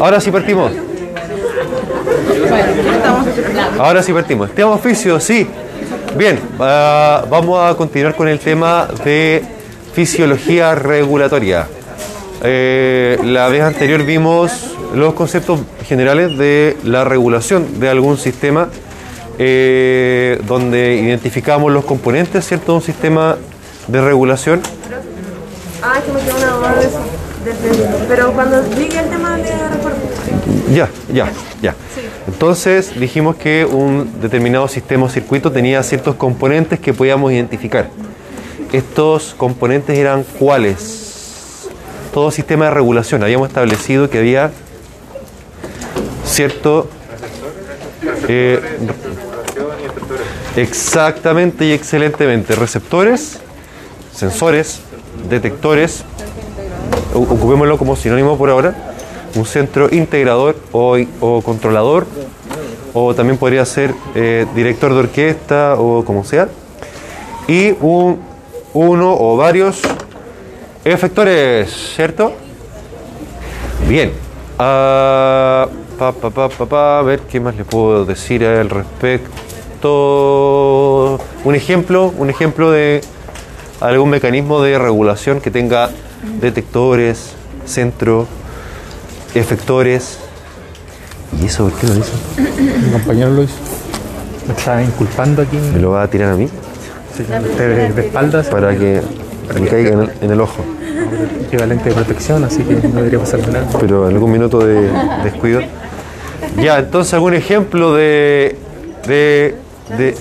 Ahora sí partimos. Ahora sí partimos. Tema oficio, sí. Bien, vamos a continuar con el tema de fisiología regulatoria. Eh, la vez anterior vimos los conceptos generales de la regulación de algún sistema, eh, donde identificamos los componentes, ¿cierto? De un sistema de regulación. Ah, es que me quedó una de eso. Pero cuando llegue el tema de Ya, ya, ya. Entonces dijimos que un determinado sistema o circuito tenía ciertos componentes que podíamos identificar. Estos componentes eran cuáles? Todo sistema de regulación. Habíamos establecido que había cierto... eh, exactamente y excelentemente. Receptores, sensores, detectores, ocupémoslo como sinónimo por ahora, un centro integrador o, o controlador, o también podría ser eh, director de orquesta o como sea, y un, uno o varios efectores, ¿cierto? Bien. Pa, a ver qué más le puedo decir al respecto. Un ejemplo, un ejemplo de algún mecanismo de regulación que tenga detectores, centro, efectores. ¿Y eso por qué lo hizo? Mi compañero lo hizo. Me está inculpando aquí ¿Me lo va a tirar a mí? sí, de, de espaldas. Para que me caiga en el, en el ojo. Equivalente de protección, así que no debería pasar nada. Pero en algún minuto de descuido. Ya, entonces algún ejemplo de, de, de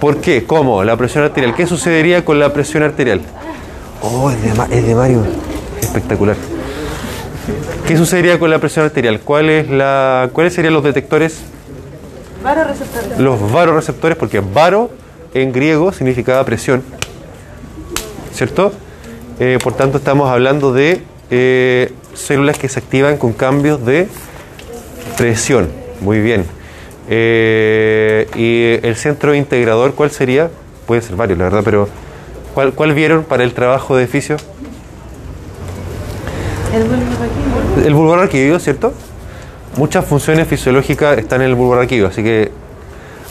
¿Por qué? ¿Cómo? La presión arterial. ¿Qué sucedería con la presión arterial? Oh, de, es de Mario. Espectacular. ¿Qué sucedería con la presión arterial? ¿Cuál es la, ¿Cuáles serían los detectores? Varios receptores. Los varoreceptores, porque varo en griego significaba presión. ¿Cierto? Eh, por tanto, estamos hablando de eh, células que se activan con cambios de presión. Muy bien. Eh, y el centro integrador, ¿cuál sería? Puede ser varios, la verdad, pero ¿cuál, cuál vieron para el trabajo de fisio? El. El bulbo arquídeo, ¿cierto? Muchas funciones fisiológicas están en el bulbo arquídeo, así que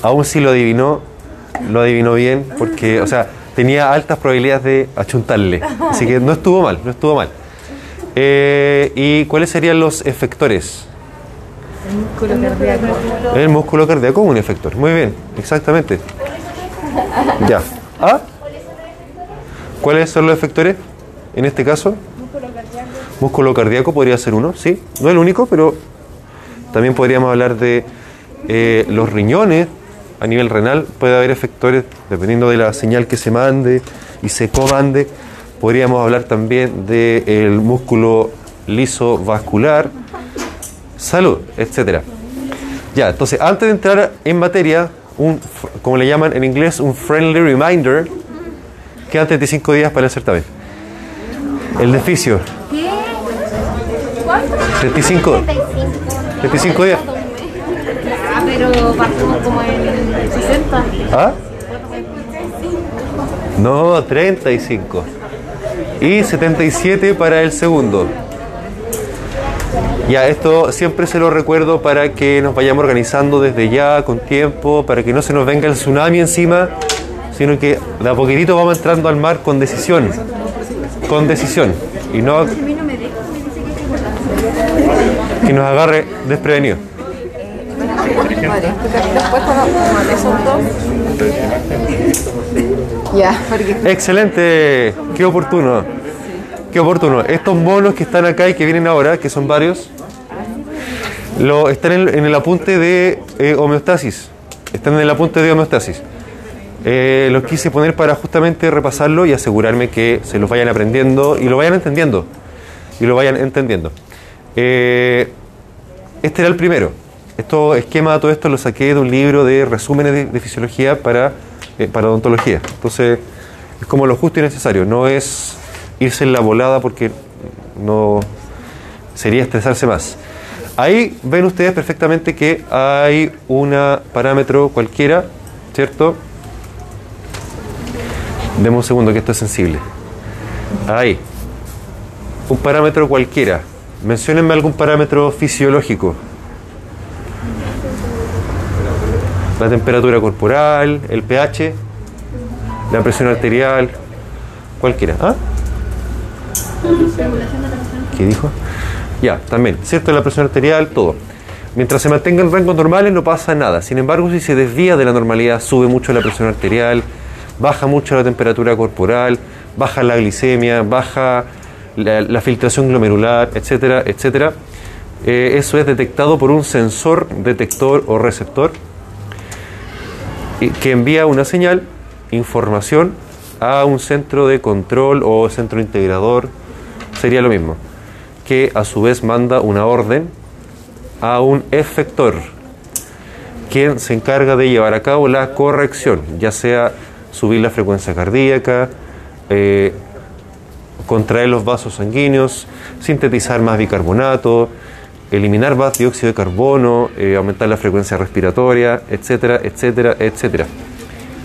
aún si lo adivinó, lo adivinó bien, porque, o sea, tenía altas probabilidades de achuntarle. Así que no estuvo mal, no estuvo mal. Eh, ¿Y cuáles serían los efectores? Músculo cardíaco. El músculo cardíaco es un efector. Muy bien, exactamente. Ya. ¿Ah? ¿Cuáles son los efectores en este caso? Músculo cardíaco podría ser uno, sí. No el único, pero también podríamos hablar de eh, los riñones a nivel renal. Puede haber efectores dependiendo de la señal que se mande y se comande. Podríamos hablar también del músculo liso vascular, salud, etcétera. Ya, entonces, antes de entrar en materia, un, como le llaman en inglés, un friendly reminder, quedan 35 días para el certamen. El deficio. ¿Qué? 35. 35 días. Ah, pero bajó como en 60. ¿Ah? No, 35. Y 77 para el segundo. Ya, esto siempre se lo recuerdo para que nos vayamos organizando desde ya, con tiempo, para que no se nos venga el tsunami encima, sino que de a poquitito vamos entrando al mar con decisión. Con decisión. Y no que nos agarre desprevenido. Ya, Excelente, qué oportuno. Qué oportuno. Estos monos que están acá y que vienen ahora, que son varios, lo, están en, en el apunte de eh, homeostasis. Están en el apunte de homeostasis. Eh, los quise poner para justamente repasarlo y asegurarme que se los vayan aprendiendo y lo vayan entendiendo. Y lo vayan entendiendo. Eh, este era el primero. Esto, esquema, todo esto lo saqué de un libro de resúmenes de, fisiología para, eh, para odontología. Entonces, es como lo justo y necesario. No es irse en la volada porque no sería estresarse más. Ahí ven ustedes perfectamente que hay un parámetro cualquiera, ¿cierto? Deme un segundo que esto es sensible. Ahí. Un parámetro cualquiera. Menciónenme algún parámetro fisiológico. La temperatura corporal, el pH, la presión arterial, cualquiera. ¿Ah? ¿Qué dijo? Ya, también, ¿cierto? La presión arterial, todo. Mientras se mantenga en rangos normales no pasa nada. Sin embargo, si se desvía de la normalidad, sube mucho la presión arterial, baja mucho la temperatura corporal, baja la glicemia, baja la, la filtración glomerular, etcétera, etcétera. Eh, eso es detectado por un sensor, detector o receptor y- que envía una señal, información, a un centro de control o centro integrador, sería lo mismo, que a su vez manda una orden a un efector, quien se encarga de llevar a cabo la corrección, ya sea subir la frecuencia cardíaca, eh, contraer los vasos sanguíneos, sintetizar más bicarbonato, eliminar más dióxido de carbono, eh, aumentar la frecuencia respiratoria, etcétera, etcétera, etcétera.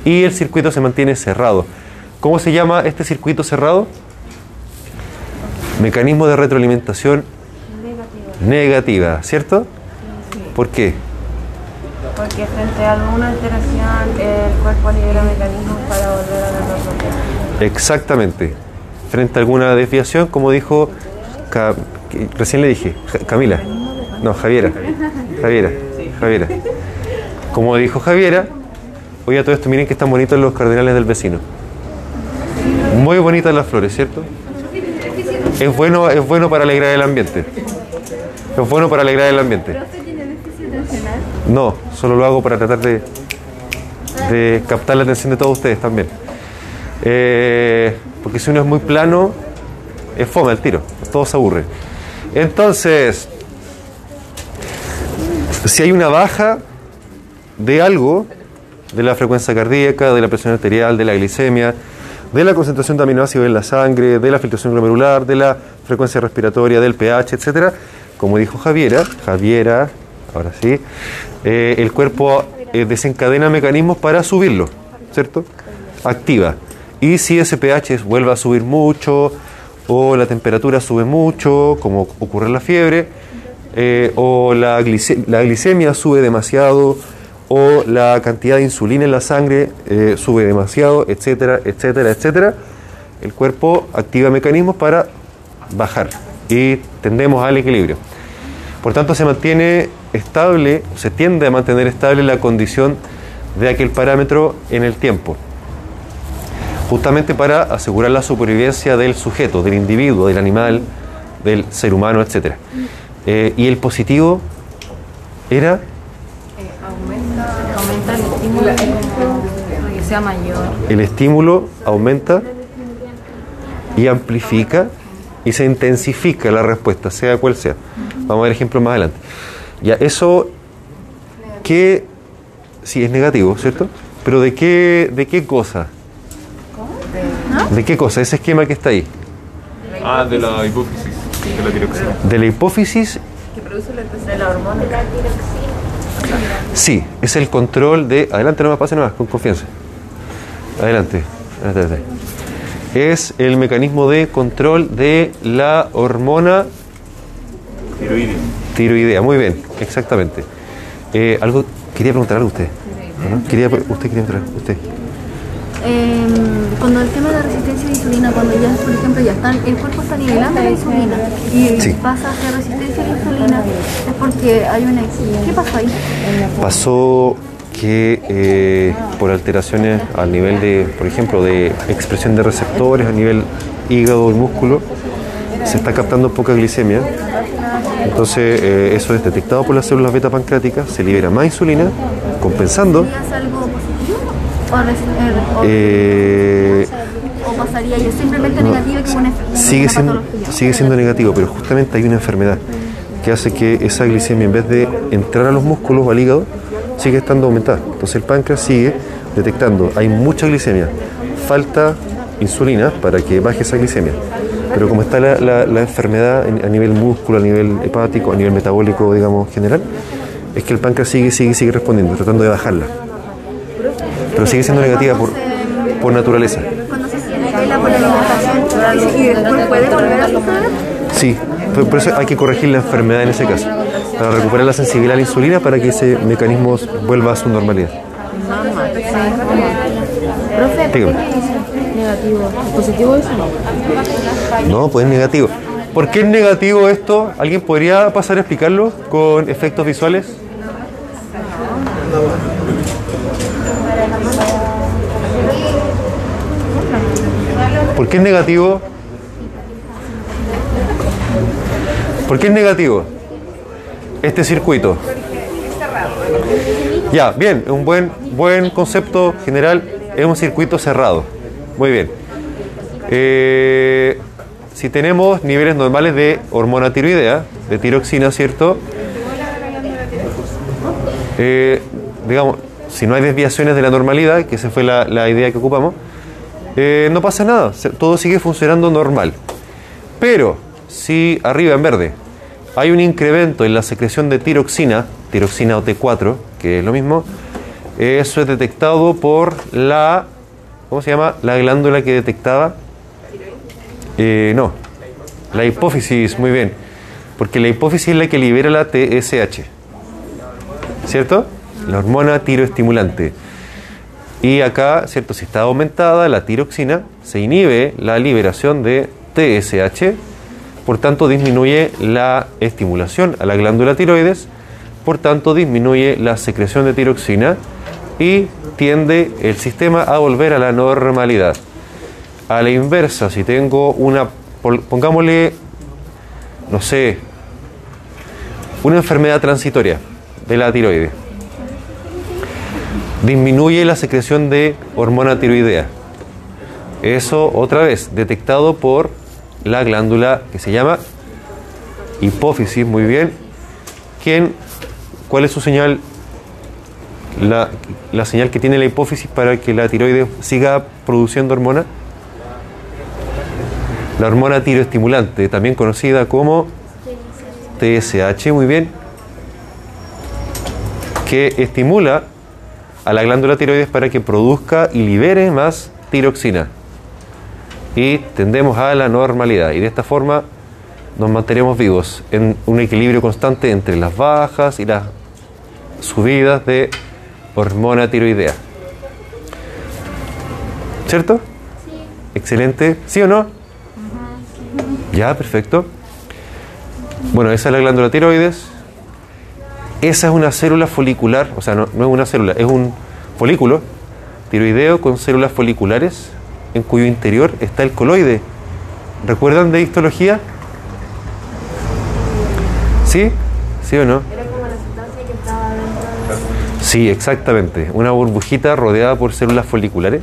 Y el circuito se mantiene cerrado. ¿Cómo se llama este circuito cerrado? Mecanismo de retroalimentación negativa, ¿cierto? ¿Por qué? Porque frente a alguna alteración el cuerpo libera mecanismos para volver a la normalidad. Exactamente. Frente a alguna desviación, como dijo, Ca- recién le dije, Ja- Camila, no, Javiera, Javiera, Javiera. Como dijo Javiera, oye a todo esto, miren que están bonitos los cardenales del vecino. Muy bonitas las flores, ¿cierto? Es bueno, es bueno para alegrar el ambiente. Es bueno para alegrar el ambiente. No, solo lo hago para tratar de, de captar la atención de todos ustedes también. Eh, porque si uno es muy plano, es fome al tiro, todo se aburre. Entonces, si hay una baja de algo, de la frecuencia cardíaca, de la presión arterial, de la glicemia, de la concentración de aminoácidos en la sangre, de la filtración glomerular, de la frecuencia respiratoria, del pH, etcétera, como dijo Javiera, Javiera, ahora sí, eh, el cuerpo eh, desencadena mecanismos para subirlo, ¿cierto? Activa. Y si ese pH vuelve a subir mucho, o la temperatura sube mucho, como ocurre en la fiebre, eh, o la, glice- la glicemia sube demasiado, o la cantidad de insulina en la sangre eh, sube demasiado, etcétera, etcétera, etcétera, el cuerpo activa mecanismos para bajar y tendemos al equilibrio. Por tanto, se mantiene estable, se tiende a mantener estable la condición de aquel parámetro en el tiempo, justamente para asegurar la supervivencia del sujeto, del individuo, del animal, del ser humano, etc. Eh, y el positivo era Aumenta el estímulo para que sea mayor. el estímulo aumenta y amplifica y se intensifica la respuesta, sea cual sea. Vamos a ver ejemplos más adelante. Ya, eso que sí es negativo, ¿cierto? Pero ¿de qué, de qué cosa? ¿De qué cosa? Ese esquema que está ahí. Ah, de la hipófisis, de la tiroxina. De la hipófisis, De la hormona. sí, es el control de... Adelante, no me pase nada, con confianza. Adelante. adelante, adelante. Es el mecanismo de control de la hormona Tiroides. tiroidea. Muy bien, exactamente. Eh, algo, quería preguntar algo a usted. Quería, usted quería preguntar, usted. Eh, cuando el tema de la resistencia a la insulina, cuando ya, por ejemplo, ya están, el cuerpo está nivelando la insulina y Sí. pasa a hacer resistencia a la insulina, es porque hay una... ¿Qué pasó ahí? Pasó que eh, por alteraciones a nivel de, por ejemplo, de expresión de receptores a nivel hígado y músculo, se está captando poca glicemia. Entonces, eh, eso es detectado por las células beta pancreáticas, se libera más insulina, compensando. ¿Y hace algo positivo? ¿O, res- eh, o- pasaría y es simplemente negativo y como una, sigue una siendo, sigue siendo negativo, pero justamente hay una enfermedad que hace que esa glicemia, en vez de entrar a los músculos o al hígado, sigue estando aumentada. Entonces el páncreas sigue detectando, hay mucha glicemia, falta insulina para que baje esa glicemia. Pero como está la, la- la enfermedad en- a nivel músculo, a nivel hepático, a nivel metabólico, digamos, general, es que el páncreas sigue, sigue, sigue respondiendo, tratando de bajarla. Pero sigue siendo negativa por, por naturaleza. Cuando se nivela por la alimentación y después puede volver a suceder. Sí, Por por eso hay que corregir la enfermedad en ese caso, para recuperar la sensibilidad a la insulina para que ese mecanismo vuelva a su normalidad. Mamá, sí, Profe, ¿por qué Dígame. negativo? ¿Positivo eso? No, pues es negativo. ¿Por qué es negativo esto? ¿Alguien podría pasar a explicarlo con efectos visuales? ¿Por qué es negativo? ¿Por qué es negativo este circuito? Ya, bien, un buen, buen concepto general es un circuito cerrado. Muy bien. Eh, si tenemos niveles normales de hormona tiroidea, de tiroxina, ¿cierto? Eh, digamos, si no hay desviaciones de la normalidad, que esa fue la, la idea que ocupamos, eh, no pasa nada, todo sigue funcionando normal. Pero si arriba en verde hay un incremento en la secreción de tiroxina, tiroxina o T4, que es lo mismo, eso es detectado por la, ¿cómo se llama? La glándula que detectaba eh, no, la hipófisis, muy bien. Porque la hipófisis es la que libera la TSH. ¿Cierto? La hormona tiroestimulante. Y acá, ¿cierto? Si está aumentada la tiroxina, se inhibe la liberación de TSH. Por tanto, disminuye la estimulación a la glándula tiroides. Por tanto, disminuye la secreción de tiroxina y tiende el sistema a volver a la normalidad. A la inversa, si tengo una, pongámosle, no sé, una enfermedad transitoria de la tiroides, disminuye la secreción de hormona tiroidea. Eso, otra vez, detectado por la glándula que se llama hipófisis, muy bien. ¿Quién, ¿Cuál es su señal? La, la señal que tiene la hipófisis para que la tiroides siga produciendo hormona. La hormona tiroestimulante, también conocida como TSH, muy bien, que estimula a la glándula tiroides para que produzca y libere más tiroxina. Y tendemos a la normalidad. Y de esta forma nos mantenemos vivos en un equilibrio constante entre las bajas y las subidas de hormona tiroidea. ¿Cierto? Excelente. ¿Sí o no? Ya, perfecto. Bueno, esa es la glándula tiroides. Esa es una célula folicular, o sea, no, no es una célula, es un folículo tiroideo con células foliculares en cuyo interior está el coloide. ¿Recuerdan de histología? ¿Sí? ¿Sí o no? Sí, exactamente. Una burbujita rodeada por células foliculares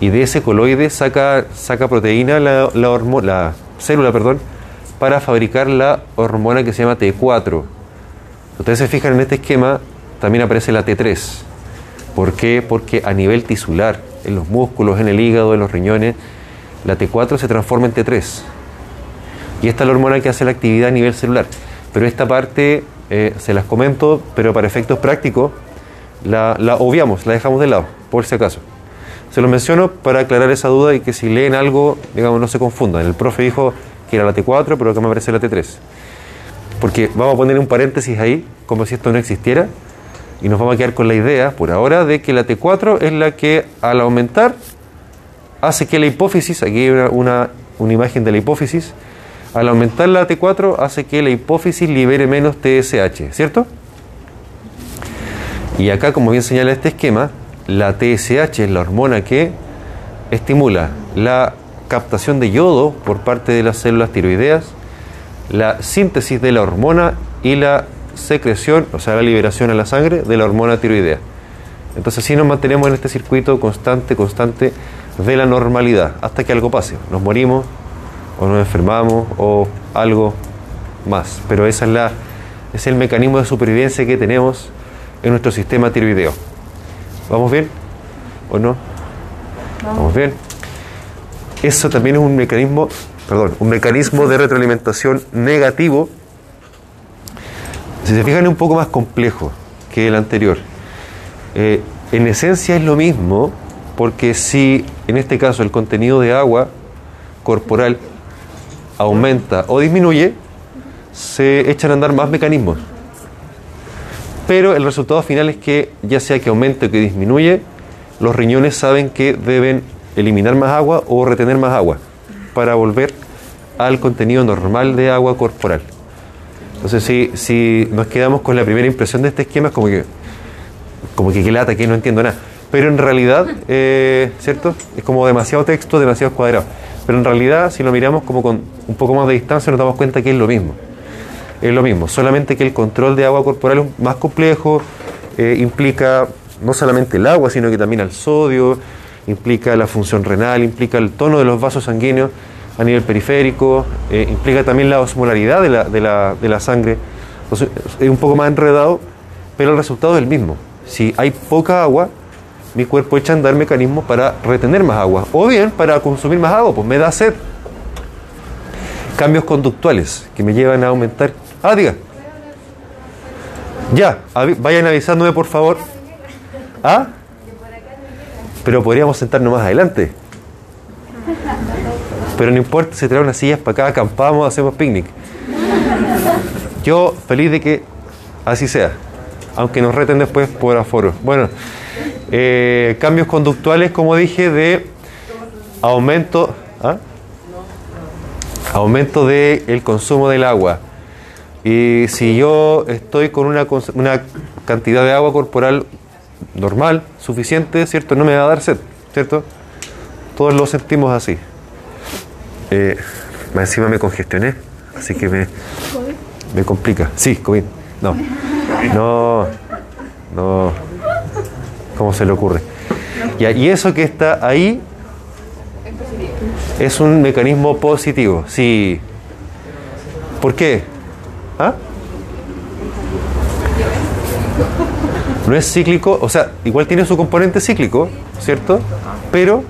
y de ese coloide saca, saca proteína la, la, hormo- la célula perdón, para fabricar la hormona que se llama T4. Ustedes se fijan en este esquema, también aparece la T3. ¿Por qué? Porque a nivel tisular, en los músculos, en el hígado, en los riñones, la T4 se transforma en T3. Y esta es la hormona que hace la actividad a nivel celular. Pero esta parte eh, se las comento, pero para efectos prácticos la, la obviamos, la dejamos de lado, por si acaso. Se lo menciono para aclarar esa duda y que si leen algo, digamos, no se confundan. El profe dijo que era la T4, pero acá me aparece la T3. Porque vamos a poner un paréntesis ahí, como si esto no existiera, y nos vamos a quedar con la idea, por ahora, de que la T4 es la que al aumentar hace que la hipófisis, aquí hay una, una, una imagen de la hipófisis, al aumentar la T4 hace que la hipófisis libere menos TSH, ¿cierto? Y acá, como bien señala este esquema, la TSH es la hormona que estimula la captación de yodo por parte de las células tiroideas, la síntesis de la hormona y la secreción, o sea, la liberación a la sangre de la hormona tiroidea. Entonces, sí nos mantenemos en este circuito constante, constante de la normalidad, hasta que algo pase. Nos morimos, o nos enfermamos, o algo más. Pero esa es la, es el mecanismo de supervivencia que tenemos en nuestro sistema tiroideo. ¿Vamos bien? ¿O no? ¿Vamos bien? Eso también es un mecanismo, perdón, un mecanismo de retroalimentación negativo. Si se fijan es un poco más complejo que el anterior. Eh, en esencia es lo mismo, porque si en este caso el contenido de agua corporal aumenta o disminuye, se echan a andar más mecanismos. Pero el resultado final es que ya sea que aumente o que disminuye, los riñones saben que deben eliminar más agua o retener más agua para volver al contenido normal de agua corporal. Entonces, si, si nos quedamos con la primera impresión de este esquema, es como que, como que qué lata, que no entiendo nada. Pero en realidad, eh, ¿cierto? Es como demasiado texto, demasiado cuadrado. Pero en realidad, si lo miramos como con un poco más de distancia, nos damos cuenta que es lo mismo. Es lo mismo, solamente que el control de agua corporal es más complejo, eh, implica no solamente el agua, sino que también el sodio, implica la función renal, implica el tono de los vasos sanguíneos a nivel periférico, eh, implica también la osmolaridad de la, de, la, de la sangre. Entonces, es un poco más enredado, pero el resultado es el mismo. Si hay poca agua, mi cuerpo echa a andar mecanismos para retener más agua, o bien para consumir más agua, pues me da sed. Cambios conductuales que me llevan a aumentar. Ah, diga. Ya, vayan avisándome por favor. ¿Ah? Pero podríamos sentarnos más adelante. Pero no importa, se traen unas sillas para acá, acampamos, hacemos picnic. Yo feliz de que así sea, aunque nos reten después por aforo. Bueno, eh, cambios conductuales, como dije, de aumento, ¿ah? aumento del consumo del agua. Y si yo estoy con una, una cantidad de agua corporal normal, suficiente, ¿cierto? No me va a dar sed, ¿cierto? Todos lo sentimos así. Eh, encima me congestioné, así que me, me complica. Sí, COVID. No. No. No. ¿Cómo se le ocurre? Y eso que está ahí es un mecanismo positivo. Sí. ¿Por qué? ¿Ah? No es cíclico, o sea, igual tiene su componente cíclico, ¿cierto? Pero,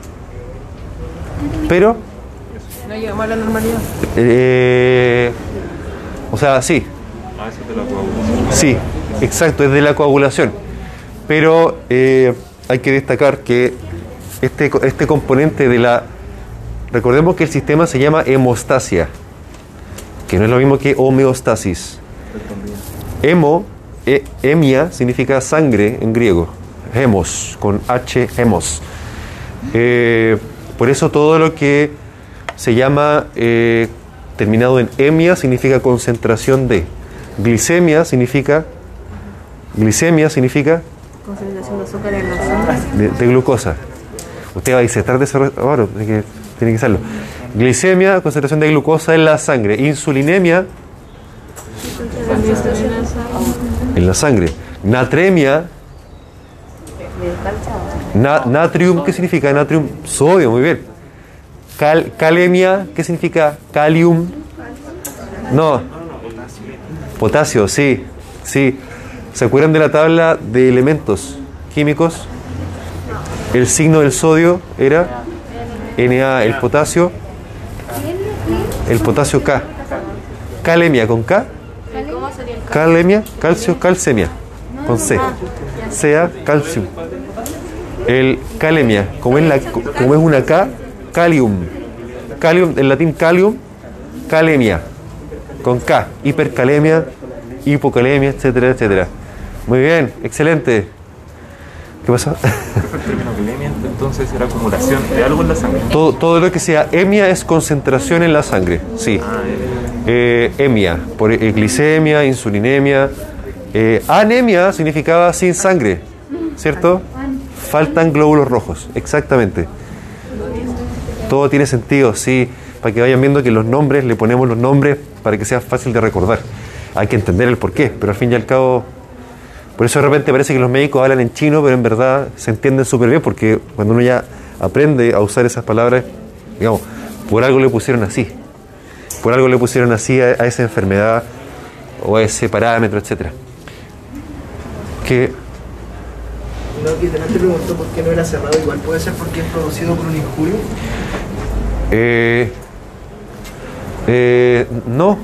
pero, llegamos a la normalidad. eh, o sea, sí. Sí, exacto, es de la coagulación. Pero eh, hay que destacar que este, este componente de la... Recordemos que el sistema se llama hemostasia, que no es lo mismo que homeostasis. Hemo, e- hemia, significa sangre en griego. Hemos, con H, hemos. Eh, por eso todo lo que se llama eh, terminado en hemia significa concentración de. Glicemia significa glicemia significa Concentración de azúcar en la sangre. de, de glucosa. Usted va a disertar de eso ahora, tiene que, tiene que hacerlo. Glicemia, concentración de glucosa en la sangre. Insulinemia en la sangre. Natremia, na- natrium, ¿qué significa natrium? Sodio, muy bien. Cal- calemia, ¿qué significa calium? No. Potasio, sí, sí. ¿Se acuerdan de la tabla de elementos químicos? El signo del sodio era Na, el potasio, el potasio K. Calemia con K. Calemia, calcio, calcemia con C. Sea calcium. El calemia, como es, la, como es una K, calium. Calium, en latín calium, calemia con K. Hipercalemia, hipocalemia, etcétera, etcétera. Muy bien, excelente. ¿Qué pasó? El término glicemia, entonces era acumulación de algo en la sangre. todo, todo lo que sea hemia es concentración en la sangre, sí. Eh, hemia, por eh, glicemia, insulinemia. Eh, anemia significaba sin sangre, ¿cierto? Faltan glóbulos rojos, exactamente. Todo tiene sentido, sí, para que vayan viendo que los nombres, le ponemos los nombres para que sea fácil de recordar. Hay que entender el porqué, pero al fin y al cabo, por eso de repente parece que los médicos hablan en chino, pero en verdad se entienden súper bien, porque cuando uno ya aprende a usar esas palabras, digamos, por algo le pusieron así. Por algo le pusieron así a, esa enfermedad o a ese parámetro, etcétera. Que No, que delante preguntó por qué no era cerrado, igual puede ser porque es producido por un injurio. Eh, eh, no,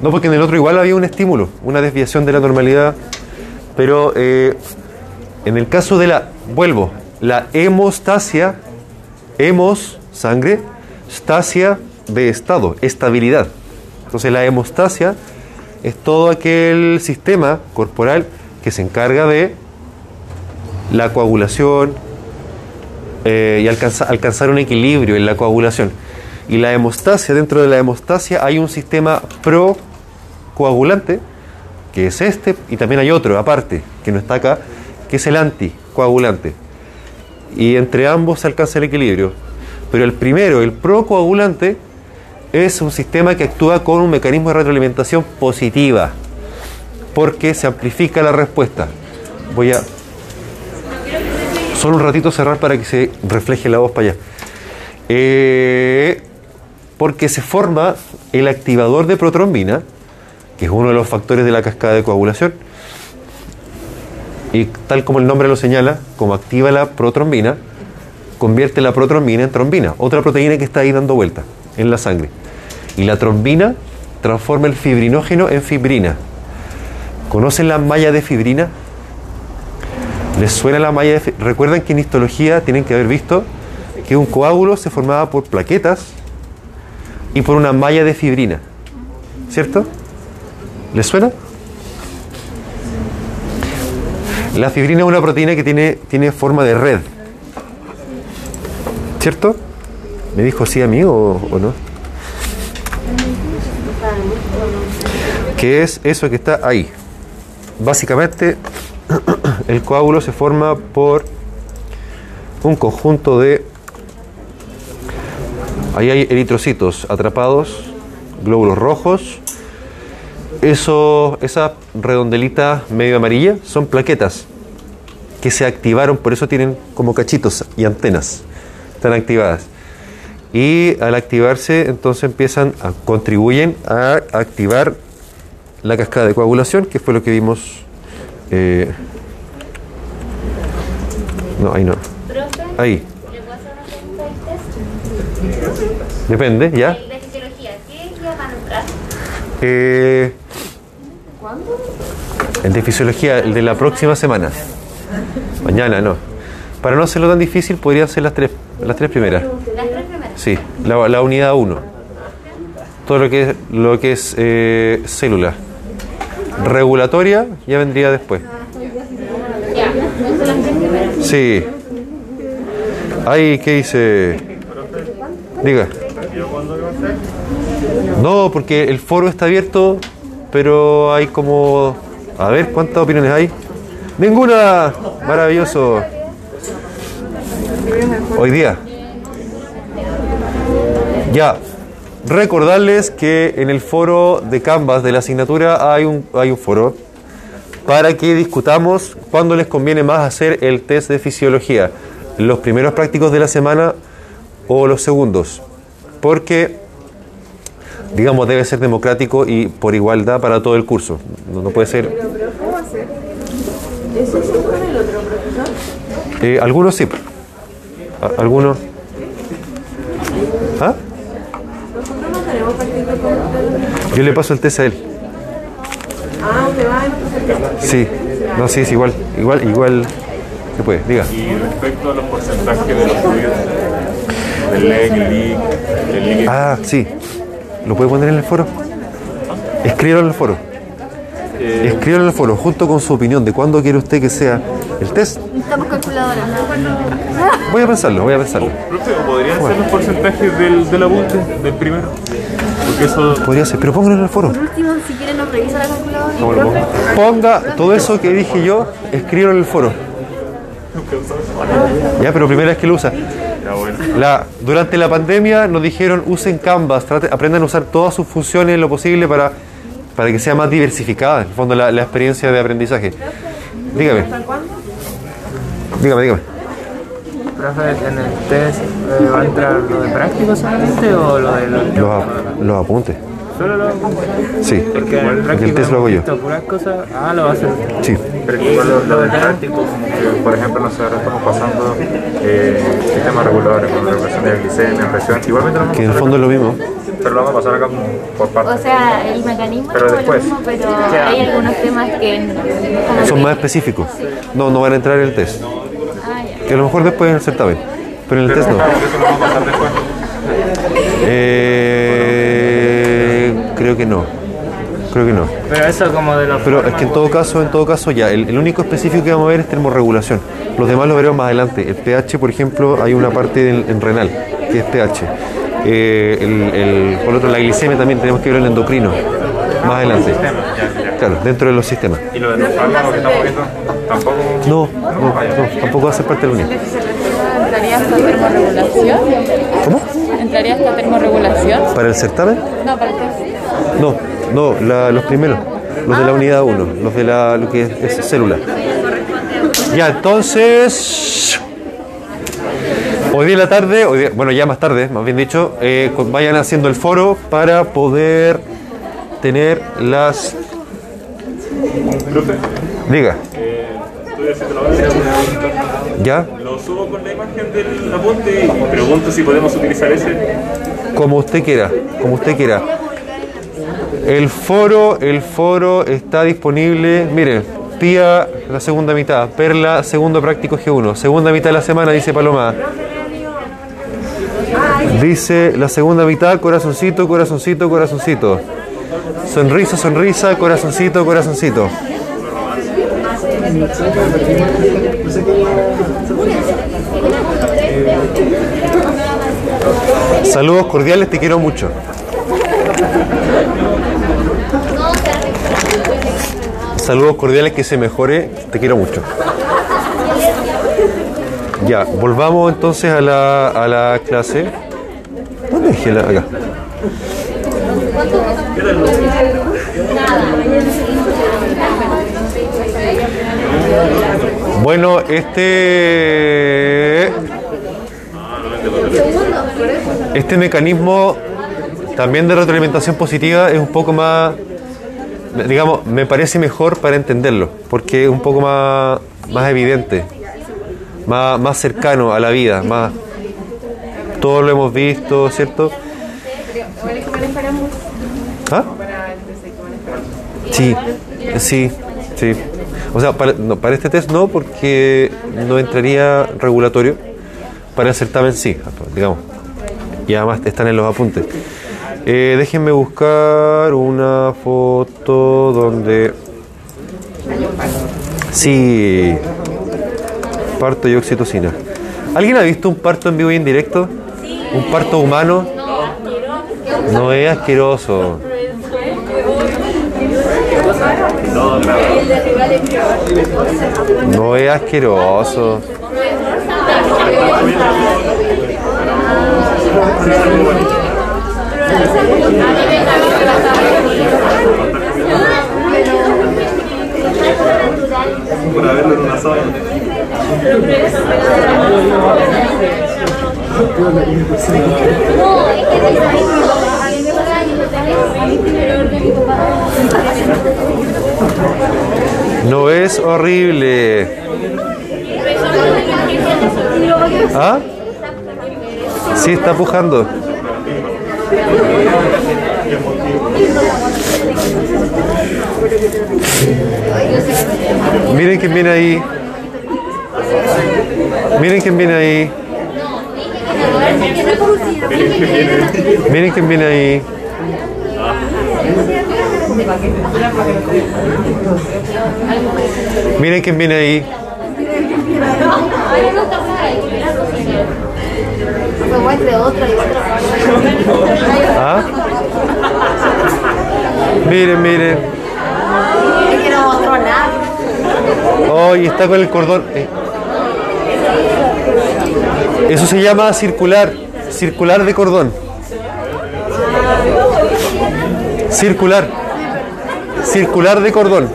no, porque en el otro igual había un estímulo, una desviación de la normalidad, pero eh, en el caso de la, vuelvo, la hemostasia, hemos, sangre, stasia de estado, estabilidad. Entonces la hemostasia es todo aquel sistema corporal que se encarga de la coagulación eh, y alcanza- alcanzar un equilibrio en la coagulación. Y la hemostasia, dentro de la hemostasia hay un sistema procoagulante, que es este, y también hay otro aparte, que no está acá, que es el anticoagulante. Y entre ambos se alcanza el equilibrio. Pero el primero, el procoagulante, es un sistema que actúa con un mecanismo de retroalimentación positiva, porque se amplifica la respuesta. Voy a solo un ratito cerrar para que se refleje la voz para allá. Eh, porque se forma el activador de protrombina, que es uno de los factores de la cascada de coagulación. Y tal como el nombre lo señala, como activa la protrombina, convierte la protrombina en trombina, otra proteína que está ahí dando vuelta en la sangre. Y la trombina transforma el fibrinógeno en fibrina. ¿Conocen la malla de fibrina? ¿Les suena la malla de Recuerdan que en histología tienen que haber visto que un coágulo se formaba por plaquetas y por una malla de fibrina. ¿Cierto? ¿Les suena? La fibrina es una proteína que tiene, tiene forma de red. ¿Cierto? ¿Me dijo sí a mí o, o no? ¿Qué es eso que está ahí? Básicamente, el coágulo se forma por un conjunto de... Ahí hay eritrocitos atrapados, glóbulos rojos. Eso, esa redondelita medio amarilla son plaquetas que se activaron, por eso tienen como cachitos y antenas. Están activadas. Y al activarse, entonces empiezan a contribuyen a activar la cascada de coagulación, que fue lo que vimos. Eh, no, ahí no. Ahí. Depende, ¿ya? ¿qué? Eh, el de fisiología, el de la próxima semana. Mañana, no. Para no hacerlo tan difícil, podrían ser las tres, las tres primeras. Las tres primeras. Sí, la, la unidad 1. Todo lo que es, lo que es eh, célula. Regulatoria ya vendría después. Sí. Ahí, ¿qué dice? Diga. No, porque el foro está abierto, pero hay como... A ver, ¿cuántas opiniones hay? Ninguna. Maravilloso. Hoy día. Ya. Recordarles que en el foro de Canvas de la asignatura hay un, hay un foro para que discutamos cuándo les conviene más hacer el test de fisiología, los primeros prácticos de la semana o los segundos, porque digamos debe ser democrático y por igualdad para todo el curso, no, no puede ser. ¿Eso es con el otro profesor? Eh, algunos sí, algunos. ¿Ah? Nosotros no tenemos partido con ustedes. Yo le paso el test a él. Ah, ¿usted va sector? Sí, no, sí, es igual, igual, igual. Se puede, diga. Y respecto a los porcentajes de los fluidos, del leg, el leak, el líquido, Ah, sí. ¿Lo puede poner en el foro? Escríbelo en el foro. eh, Escríbelo en el foro junto con su opinión de cuándo quiere usted que sea el test. Necesitamos calculadora. Voy a pensarlo, voy a pensarlo. profe, ¿o podrían ser los porcentajes del, del apunte, del primero? Eso Podría ser, pero póngalo en el foro. Por último, si quieren nos revisa la calculadora. Ponga todo eso que dije yo, escríbelo en el foro. Ya, pero primera vez que lo usa. La, durante la pandemia nos dijeron usen Canvas, trate- aprendan a usar todas sus funciones lo posible para, para que sea más diversificada, en el fondo, la, la experiencia de aprendizaje. Dígame. Dígame, dígame. Profe, en el test eh, va a entrar lo de práctico solamente o lo de los Los, ap- los apuntes. Solo lo Sí, Porque en el porque práctico el test lo hago yo. cosas. Ah, lo va a hacer. Sí. Pero igual lo, lo del práctico, como que, por ejemplo, nosotros ahora estamos pasando eh, sistemas reguladores, con regulación de glicemia, presión, igualmente lo vamos Que en el fondo es lo mismo. acá, pero lo vamos a pasar acá como por O partes. sea, el mecanismo Pero es como después. mismo, pero hay algunos temas que como Son más específicos. No, no van a entrar en el test. Que a lo mejor después en el certamen. Pero en el test no. Eso lo vamos a pasar después. Eh, creo que no. creo que no. Pero eso como de los Pero es que en todo caso, en todo caso ya, el, el único específico que vamos a ver es termorregulación. Los demás lo veremos más adelante. El pH, por ejemplo, hay una parte en, en renal, que es pH. Eh, el, el- por otro, la glicemia también tenemos que ver el endocrino, más adelante. Claro, dentro de los sistemas. Y lo de los fármacos que estamos viendo, tampoco. No, no, no, tampoco va a ser parte de la unidad. ¿Entraría esta termorregulación? ¿Cómo? ¿Entraría esta termorregulación? ¿Para el certamen? No, para el test. No, no, la- los primeros, los de la unidad 1, los de la, lo que es, es célula. Ya, entonces, hoy día en la tarde, hoy día- bueno, ya más tarde, más bien dicho, eh, vayan haciendo el foro para poder tener las... Diga. Estoy haciendo la base, ¿Ya? lo subo con la imagen del apunte y pregunto si podemos utilizar ese. Como usted quiera, como usted quiera. El foro, el foro está disponible, miren, Pía la segunda mitad, Perla segundo práctico G1, segunda mitad de la semana dice Paloma. Dice la segunda mitad, corazoncito, corazoncito, corazoncito. Sonrisa, sonrisa, corazoncito, corazoncito. Saludos cordiales, te quiero mucho. Saludos cordiales, que se mejore, te quiero mucho. Ya, volvamos entonces a la, a la clase. ¿Dónde dejé la? Acá. Bueno, este. Este mecanismo también de retroalimentación positiva es un poco más, digamos, me parece mejor para entenderlo, porque es un poco más, más evidente, más, más cercano a la vida, más todos lo hemos visto, ¿cierto? ¿Ah? Sí, sí, sí. O sea, para, no, para este test no, porque no entraría regulatorio. Para el certamen sí, digamos. Y además están en los apuntes. Eh, déjenme buscar una foto donde... Sí. Parto y oxitocina. ¿Alguien ha visto un parto en vivo y en directo? ¿Un parto humano? No es asqueroso. No es asqueroso. Para verlo en una sala. No es horrible. ¿Ah? Sí, está pujando. Miren quién viene ahí. Miren quién viene ahí. Miren quién viene ahí. Miren quién viene ahí. ¿Ah? Miren, miren. Oh, está con el cordón. Eh. Eso se llama circular. Circular de cordón. Circular. Circular de cordón.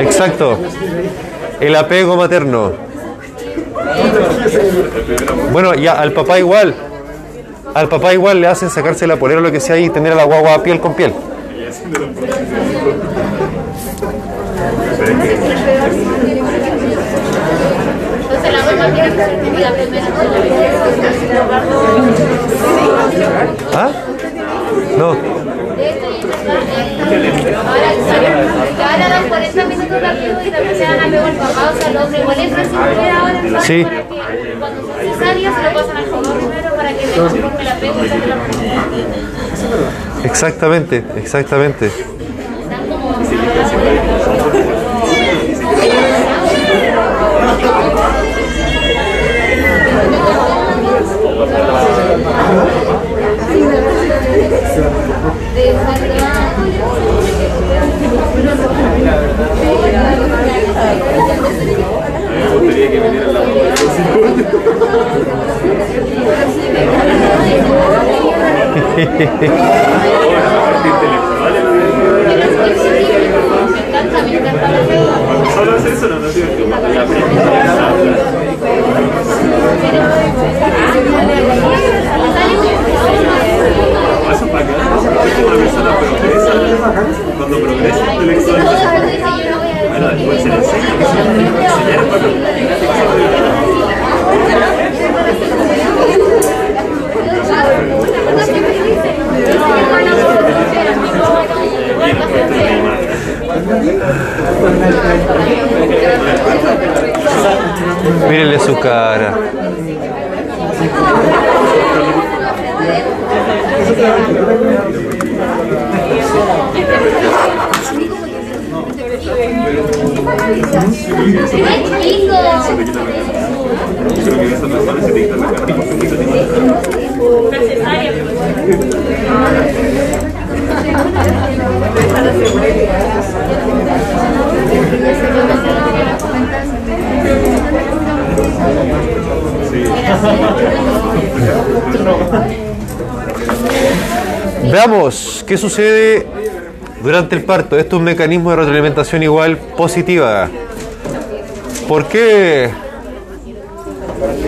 Exacto. El apego materno. Bueno, ya al papá igual. Al papá igual le hacen sacarse la polera o lo que sea y tener a la guagua piel con piel. Entonces la mamá tiene que medida primero. ¿Ah? No. Ahora dan 40 minutos rápido y también se dan apego al papá, o sea, el hombre igual ahora Sí. cuando son cesáreas se lo pasan al papá primero para que le forme el apego y saque la Exactamente, exactamente. Me encanta, me encanta el apego. Solo es eso, no, no Eso es bacán. Es una persona progresa. Cuando progresa intelectualmente. Bueno, después se le enseña. enseñar bacán. Mírenle su cara. Veamos qué sucede durante el parto. Esto es un mecanismo de retroalimentación igual positiva. ¿Por qué?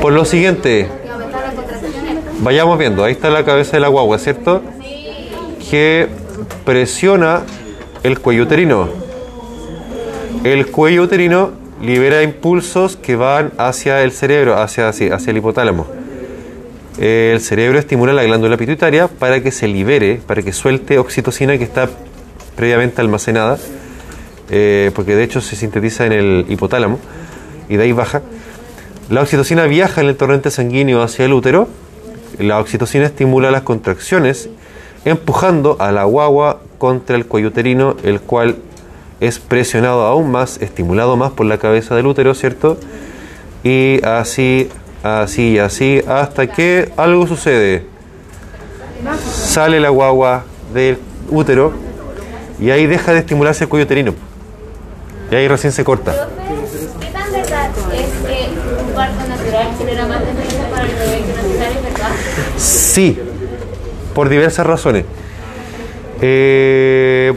Por lo siguiente. Vayamos viendo. Ahí está la cabeza de la guagua, ¿cierto? Que presiona el cuello uterino. El cuello uterino libera impulsos que van hacia el cerebro, hacia, hacia, el hipotálamo. El cerebro estimula la glándula pituitaria para que se libere, para que suelte oxitocina que está previamente almacenada, eh, porque de hecho se sintetiza en el hipotálamo y de ahí baja. La oxitocina viaja en el torrente sanguíneo hacia el útero. La oxitocina estimula las contracciones, empujando a la guagua contra el cuello uterino, el cual es presionado aún más, estimulado más por la cabeza del útero, ¿cierto? Y así, así y así, hasta que algo sucede. Sale la guagua del útero y ahí deja de estimularse el cuello uterino. Y ahí recién se corta. ¿Qué tan verdad es que un parto natural genera más para el bebé que verdad? Sí, por diversas razones. Eh.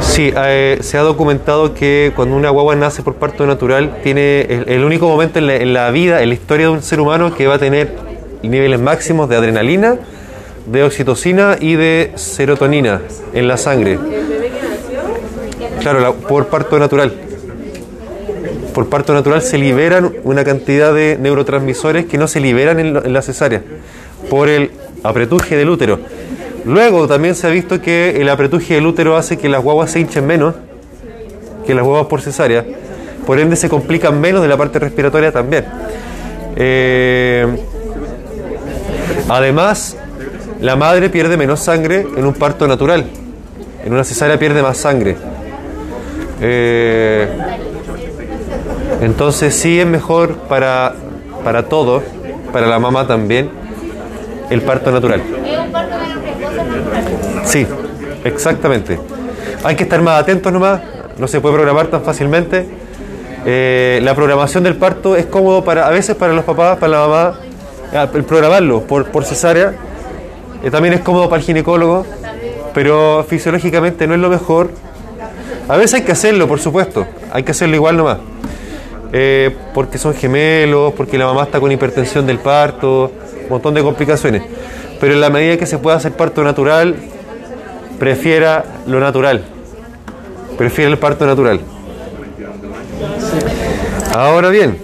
Sí, eh, se ha documentado que cuando una guagua nace por parto natural, tiene el, el único momento en la, en la vida, en la historia de un ser humano, que va a tener niveles máximos de adrenalina, de oxitocina y de serotonina en la sangre. Claro, la- por parto natural. Por parto natural se liberan una cantidad de neurotransmisores que no se liberan en, la cesárea por el apretuje del útero. Luego también se ha visto que el apretuje del útero hace que las guaguas se hinchen menos que las guaguas por cesárea. Por ende se complican menos de la parte respiratoria también. Eh, además, la madre pierde menos sangre en un parto natural. En una cesárea pierde más sangre. Eh, entonces sí es mejor para, para todos, para la mamá también, el parto natural. Es un parto menos precoz natural. Sí, exactamente. Hay que estar más atentos nomás, no se puede programar tan fácilmente. Eh, la programación del parto es cómodo para, a veces para los papás, para la mamá, eh, el programarlo por, por cesárea. eh, también es cómodo para el ginecólogo, pero fisiológicamente no es lo mejor. A veces hay que hacerlo, por supuesto, hay que hacerlo igual nomás. Eh, porque son gemelos, porque la mamá está con hipertensión del parto, un montón de complicaciones. Pero en la medida que se pueda hacer parto natural, prefiera lo natural. Prefiere el parto natural. Ahora bien,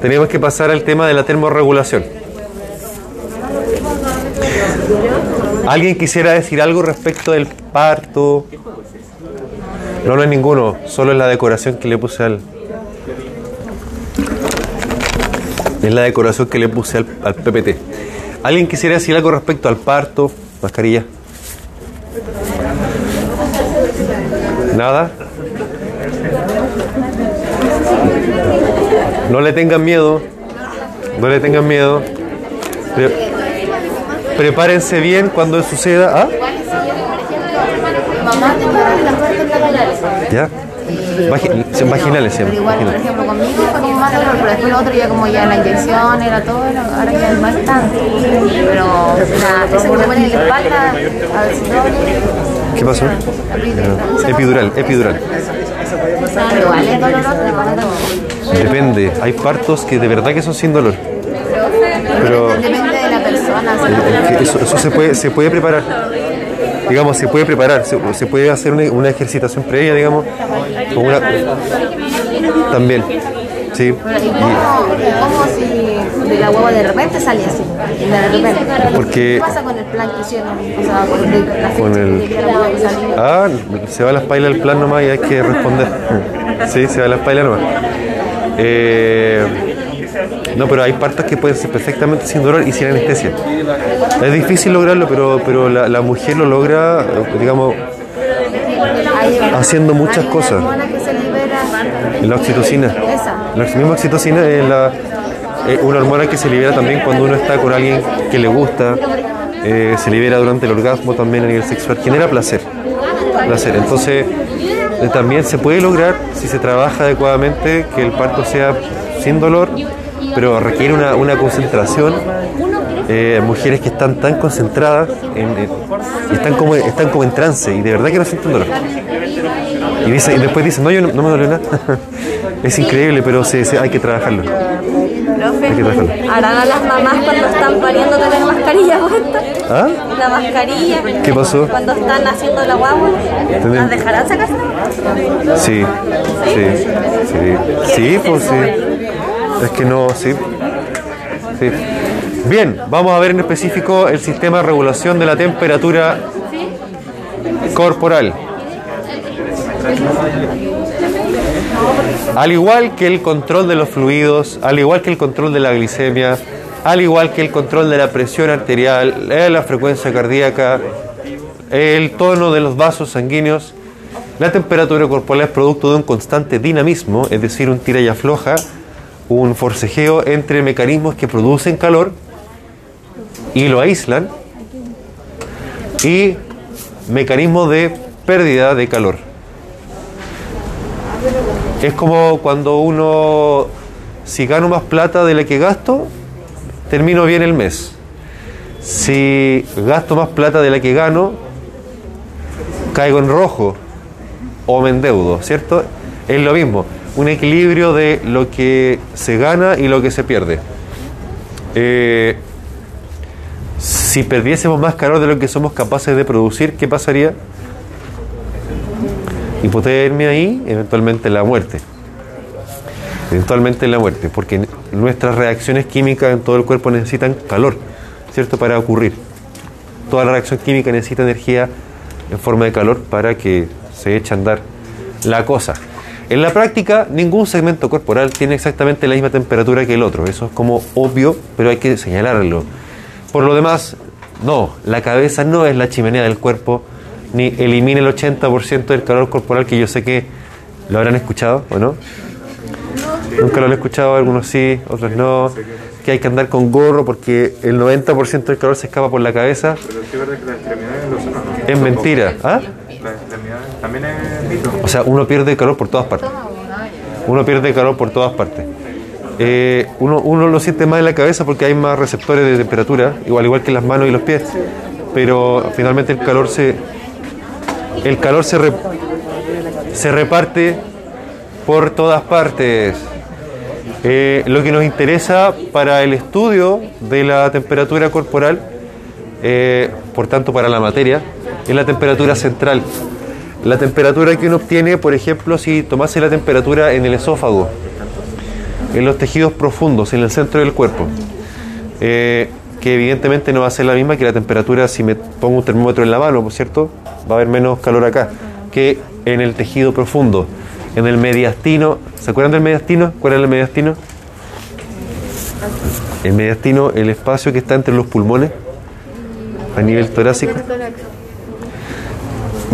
tenemos que pasar al tema de la termorregulación. ¿Alguien quisiera decir algo respecto del parto? No, no es ninguno, solo es la decoración que le puse al. Es la decoración que le puse al, al PPT. ¿Alguien quisiera decir algo respecto al parto? Mascarilla. ¿Nada? No le tengan miedo. No le tengan miedo. Pre- prepárense bien cuando suceda. ¿Ah? Tenía vaginales. Vaginales Pero siempre. igual, por ejemplo, conmigo fue como más dolor, pero después lo otro ya como ya la inyección era todo, era- ahora ya no es tanto. Pero nada, eso que me pone en la espalda, a ver si doble. ¿Qué pasó? Epidural, epidural. Pero igual es doloroso. Depende. Hay partos que de verdad que son sin dolor. Pero Depende de la persona. eso, eso se puede se puede preparar. Digamos, se puede preparar, se, se puede hacer una, una ejercitación previa, digamos, con una también. Sí. ¿y cómo, cómo si de la hueva de repente sale así? De repente. Porque- ¿Qué pasa con el plan que hicieron? O sea, con el, la fecha Con el- que. Ah, se va a la espalda el plan nomás y hay que responder. Sí, se va a la espalda nomás. Eh, no, pero hay partos que pueden ser perfectamente sin dolor y sin anestesia. Es difícil lograrlo, pero, pero la, mujer lo logra, digamos, haciendo muchas cosas. La oxitocina. La misma oxitocina es la, una hormona que se libera también cuando uno está con alguien que le gusta. eh, se libera durante el orgasmo también a nivel sexual. Genera placer. Placer. Entonces, eh, también se puede lograr, si se trabaja adecuadamente, que el parto sea sin dolor, pero requiere una, una concentración. Eh, mujeres que están tan concentradas en, en- y están como, están como en trance y de verdad que no sienten dolor. Y, dice, y después dicen, no, yo no, no me duele nada. es increíble, pero se- se- hay que trabajarlo. Hay que trabajarlo. ¿Harán a las mamás cuando están pariendo tener mascarilla puesta? ¿Ah? La mascarilla. ¿Qué pasó? Cuando están haciendo la guagua. ¿Las dejarán sacarse? Sí, sí, sí. Sí, pues sí. Es que no, sí. Sí. Bien, vamos a ver en específico el sistema de regulación de la temperatura corporal. Al igual que el control de los fluidos, al igual que el control de la glicemia, al igual que el control de la presión arterial, eh, la frecuencia cardíaca, el tono de los vasos sanguíneos, la temperatura corporal es producto de un constante dinamismo, es decir, un tira y afloja, un forcejeo entre mecanismos que producen calor y lo aíslan, y mecanismos de pérdida de calor. Es como cuando uno, si gano más plata de la que gasto, termino bien el mes. Si gasto más plata de la que gano, caigo en rojo o me endeudo, ¿cierto? Es lo mismo, un equilibrio de lo que se gana y lo que se pierde. Eh, si perdiésemos más calor de lo que somos capaces de producir, ¿qué pasaría? Hipotermia y eventualmente la muerte. Eventualmente la muerte, porque nuestras reacciones químicas en todo el cuerpo necesitan calor, ¿cierto? Para ocurrir. Toda la reacción química necesita energía en forma de calor para que se eche a andar la cosa. En la práctica, ningún segmento corporal tiene exactamente la misma temperatura que el otro. Eso es como obvio, pero hay que señalarlo. Por lo demás, no, la cabeza no es la chimenea del cuerpo, ni elimina el 80% del calor corporal que yo sé que lo habrán escuchado, ¿o no? Nunca lo han escuchado, algunos sí, otros no. Que hay que andar con gorro porque el 90% del calor se escapa por la cabeza. Pero sí es verdad que las extremidades lo son, ¿o ¿no? Es mentira. ¿Ah? Las extremidades también es. O sea, uno pierde calor por todas partes. Uno pierde calor por todas partes. Eh, uno, uno lo siente más en la cabeza porque hay más receptores de temperatura, igual, igual que las manos y los pies. Pero finalmente el calor se. El calor se, se reparte por todas partes. Eh, lo que nos interesa para el estudio de la temperatura corporal, eh, por tanto para la materia, es la temperatura central. La temperatura que uno obtiene, por ejemplo, si tomase la temperatura en el esófago, en los tejidos profundos, en el centro del cuerpo. Eh, que evidentemente no va a ser la misma que la temperatura si me pongo un termómetro en la mano, ¿por cierto? Va a haber menos calor acá que en el tejido profundo, en el mediastino. ¿Se acuerdan del mediastino? ¿Cuál es el mediastino? El mediastino, el espacio que está entre los pulmones a nivel torácico.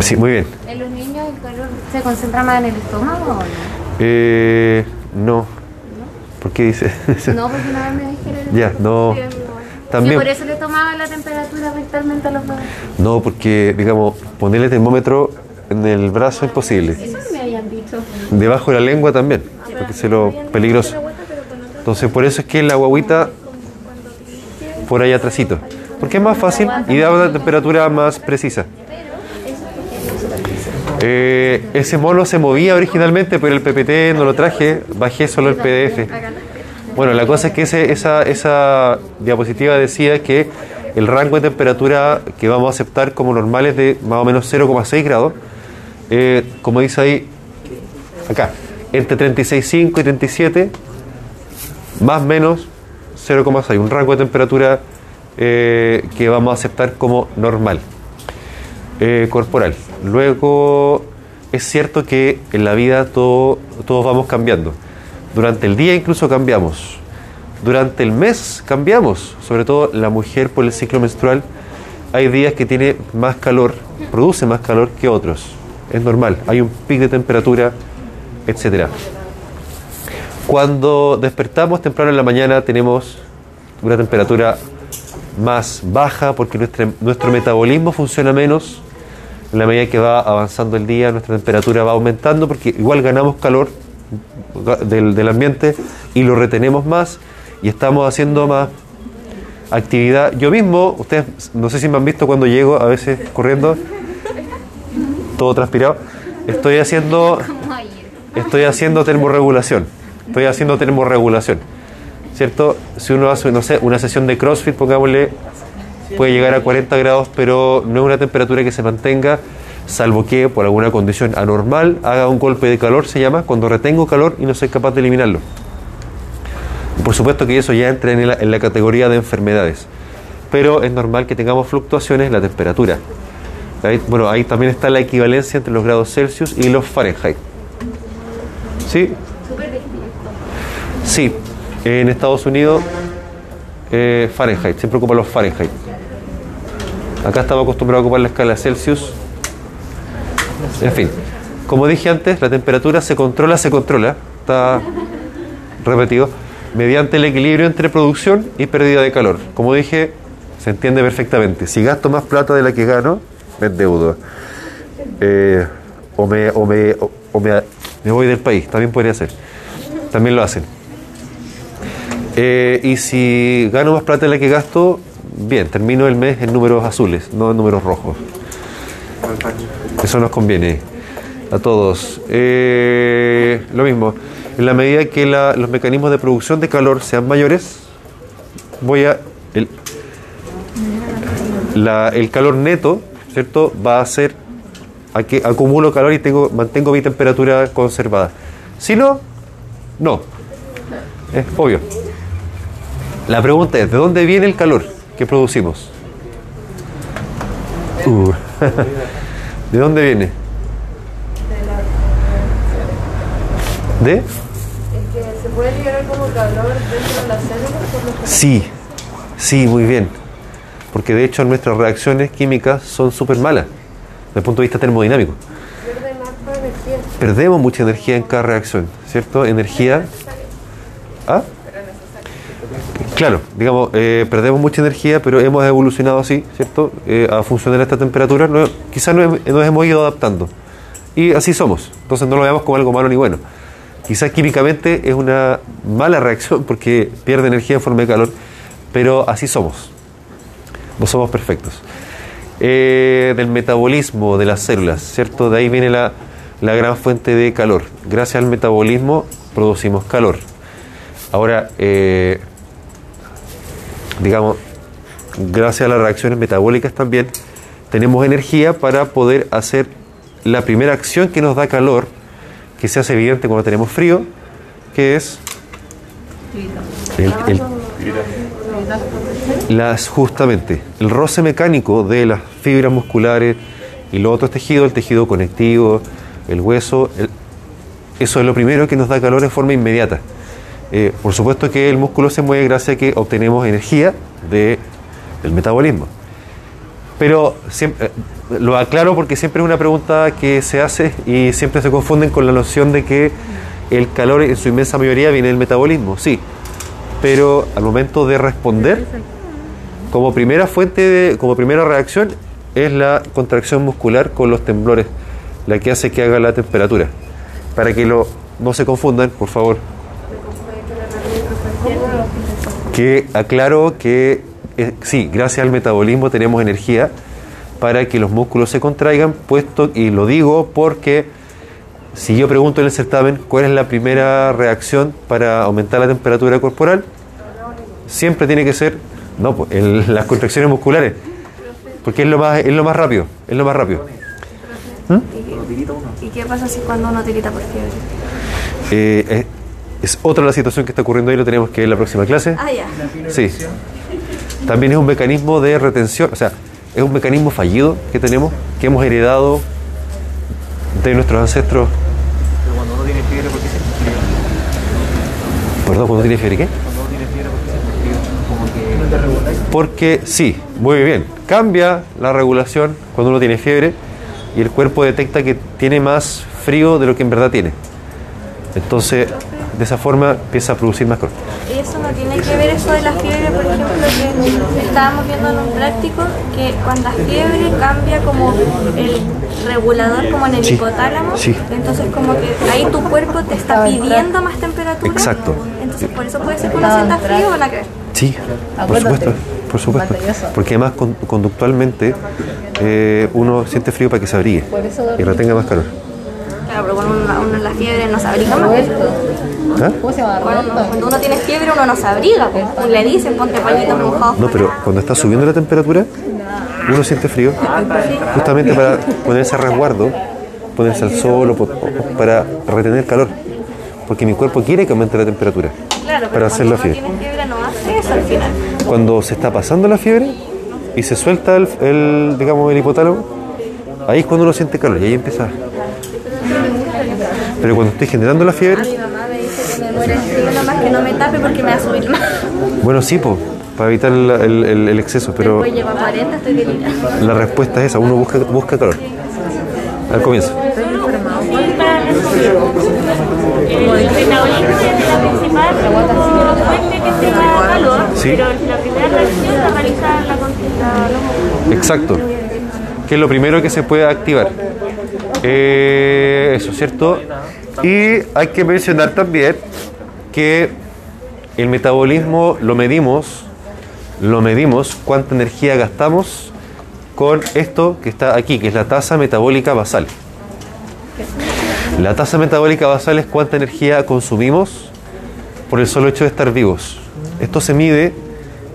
Sí, muy bien. ¿En los niños el calor se concentra más en el estómago o no? Eh, no. ¿Por qué dice eso? No, porque una vez me dijeron. Ya, no. También. por eso le tomaban la temperatura rectalmente a los bebés. No, porque, digamos, ponerle termómetro en el brazo es imposible. Eso me habían dicho. Debajo de la lengua también, porque es lo peligroso. Entonces, por eso es que la guaguita por ahí atrásito. Porque es más fácil y da una temperatura más precisa. Eh, ese mono se movía originalmente, pero el PPT no lo traje, bajé solo el PDF. Bueno, la cosa es que esa, diapositiva decía que el rango de temperatura que vamos a aceptar como normal es de más o menos 0,6 grados. Eh, como dice ahí, acá, entre 36,5 y 37, más o menos 0,6, un rango de temperatura eh, que vamos a aceptar como normal corporal. Luego, es cierto que en la vida todo, todos vamos cambiando. Durante el día incluso cambiamos. Durante el mes cambiamos. Sobre todo la mujer por el ciclo menstrual. Hay días que tiene más calor, produce más calor que otros. Es normal. Hay un pic de temperatura, etcétera. Cuando despertamos temprano en la mañana tenemos una temperatura más baja porque nuestra- nuestro metabolismo funciona menos. En la medida que va avanzando el día, nuestra temperatura va aumentando porque igual ganamos calor del, del ambiente y lo retenemos más y estamos haciendo más actividad. Yo mismo, ustedes no sé si me han visto cuando llego a veces corriendo, todo transpirado, estoy haciendo, estoy haciendo termorregulación. Estoy haciendo termorregulación. ¿Cierto? Si uno hace, no sé, una sesión de CrossFit, pongámosle, puede llegar a 40 grados, pero no es una temperatura que se mantenga, salvo que por alguna condición anormal haga un golpe de calor, se llama, cuando retengo calor y no soy capaz de eliminarlo. Por supuesto que eso ya entra en la, categoría de enfermedades, pero es normal que tengamos fluctuaciones en la temperatura. Ahí- bueno, ahí también está la equivalencia entre los grados Celsius y los Fahrenheit. ¿Sí? Sí, en Estados Unidos eh, Fahrenheit, siempre ocupa los Fahrenheit. Acá estamos acostumbrados a ocupar la escala Celsius. En fin, como dije antes, la temperatura se controla, se controla, está repetido, mediante el equilibrio entre producción y pérdida de calor. Como dije, se entiende perfectamente. Si gasto más plata de la que gano, me endeudo. Eh, o me, o me, o me, me voy del país, también podría ser. También lo hacen. Eh, y si gano más plata de la que gasto, bien, termino el mes en números azules, no en números rojos. Eso nos conviene a todos. Eh, lo mismo, en la medida que la- los mecanismos de producción de calor sean mayores, voy a... El, el calor neto, ¿cierto? Va a ser a que acumulo calor y tengo, mantengo mi temperatura conservada. Si no, no. Es obvio. La pregunta es, ¿de dónde viene el calor que producimos? Uh. ¿De dónde viene? ¿De? Es que se puede liberar como calor dentro de las células Sí, sí, muy bien. Porque de hecho nuestras reacciones químicas son súper malas desde el punto de vista termodinámico. Perdemos mucha energía en cada reacción, ¿cierto? Energía... ¿Ah? Claro, digamos, eh, perdemos mucha energía, pero hemos evolucionado así, ¿cierto? Eh, a funcionar a esta temperatura, quizás nos, nos hemos ido adaptando. Y así somos, entonces no lo veamos como algo malo ni bueno. Quizás químicamente es una mala reacción porque pierde energía en forma de calor, pero así somos. No somos perfectos. Eh, del metabolismo de las células, ¿cierto? De ahí viene la, la gran fuente de calor. Gracias al metabolismo producimos calor. Ahora, eh, digamos, gracias a las reacciones metabólicas también, tenemos energía para poder hacer la primera acción que nos da calor, que se hace evidente cuando tenemos frío, que es el, Las, justamente, el roce mecánico de las fibras musculares y los otros tejidos, el tejido conectivo, el hueso, el- eso es lo primero que nos da calor de forma inmediata. Eh, por supuesto que el músculo se mueve gracias a que obtenemos energía de- del metabolismo. Pero siempre, eh, lo aclaro porque siempre es una pregunta que se hace y siempre se confunden con la noción de que el calor en su inmensa mayoría viene del metabolismo. Sí, pero al momento de responder, como primera fuente, de- como primera reacción, es la contracción muscular con los temblores, la que hace que haga la temperatura. Para que lo, no se confundan, por favor. Que aclaro que eh, sí, gracias al metabolismo tenemos energía para que los músculos se contraigan, puesto, y lo digo porque si yo pregunto en el certamen cuál es la primera reacción para aumentar la temperatura corporal, siempre tiene que ser no, pues, el- las contracciones musculares, porque es lo más, es lo más rápido, es lo más rápido. ¿Y qué pasa si cuando uno tirita por fiebre? Eh, es, es otra la situación que está ocurriendo ahí, lo tenemos que ver en la próxima clase. Ah, ya. Sí. También es un mecanismo de retención, o sea, es un mecanismo fallido que tenemos, que hemos heredado de nuestros ancestros. Pero cuando uno tiene fiebre, ¿por qué se frío? Perdón, cuando tiene fiebre, ¿qué? Cuando uno tiene fiebre, ¿por qué se frío? Como que... Porque sí, muy bien, cambia la regulación cuando uno tiene fiebre y el cuerpo detecta que tiene más frío de lo que en verdad tiene. Entonces, de esa forma empieza a producir más calor. ¿Y eso no tiene que ver eso de la fiebre, por ejemplo, que estábamos viendo en un práctico, que cuando la fiebre cambia como el regulador, como en el Sí, hipotálamo, sí. entonces como que ahí tu cuerpo te está pidiendo más temperatura. Exacto. Entonces por eso puede ser que uno sienta frío o nada que ver. Sí, por supuesto, por supuesto. Porque además con- conductualmente eh, uno siente frío para que se abrigue y retenga más calor. Claro, pero cuando uno, uno en la fiebre no se abriga más. ¿Ah? Cuando, cuando uno tiene fiebre uno no se abriga, pues. le dicen ponte pañitos mojados. No, pero cuando está subiendo la temperatura, uno siente frío justamente para ponerse a resguardo, ponerse al sol o para retener calor. Porque mi cuerpo quiere que aumente la temperatura Claro, para hacer la uno fiebre. tiene fiebre no hace eso al final. Cuando se está pasando la fiebre y se suelta el, el, digamos, el hipotálamo, ahí es cuando uno siente calor y ahí empieza. Pero cuando estoy generando la fiebre, El frío nomás que no me tape porque me va a subir más. bueno, sí, po, para evitar el, el- el- exceso, pero Después llego a 40, estoy delirando. la respuesta es esa, uno busca, busca calor. Al comienzo. Sí. pero la primera reacción la. Exacto. Que es lo primero que se puede activar. Eh, eso, ¿cierto? Y hay que mencionar también que el metabolismo lo medimos, lo medimos cuánta energía gastamos con esto que está aquí, que es la tasa metabólica basal. La tasa metabólica basal es cuánta energía consumimos por el solo hecho de estar vivos. Esto se mide,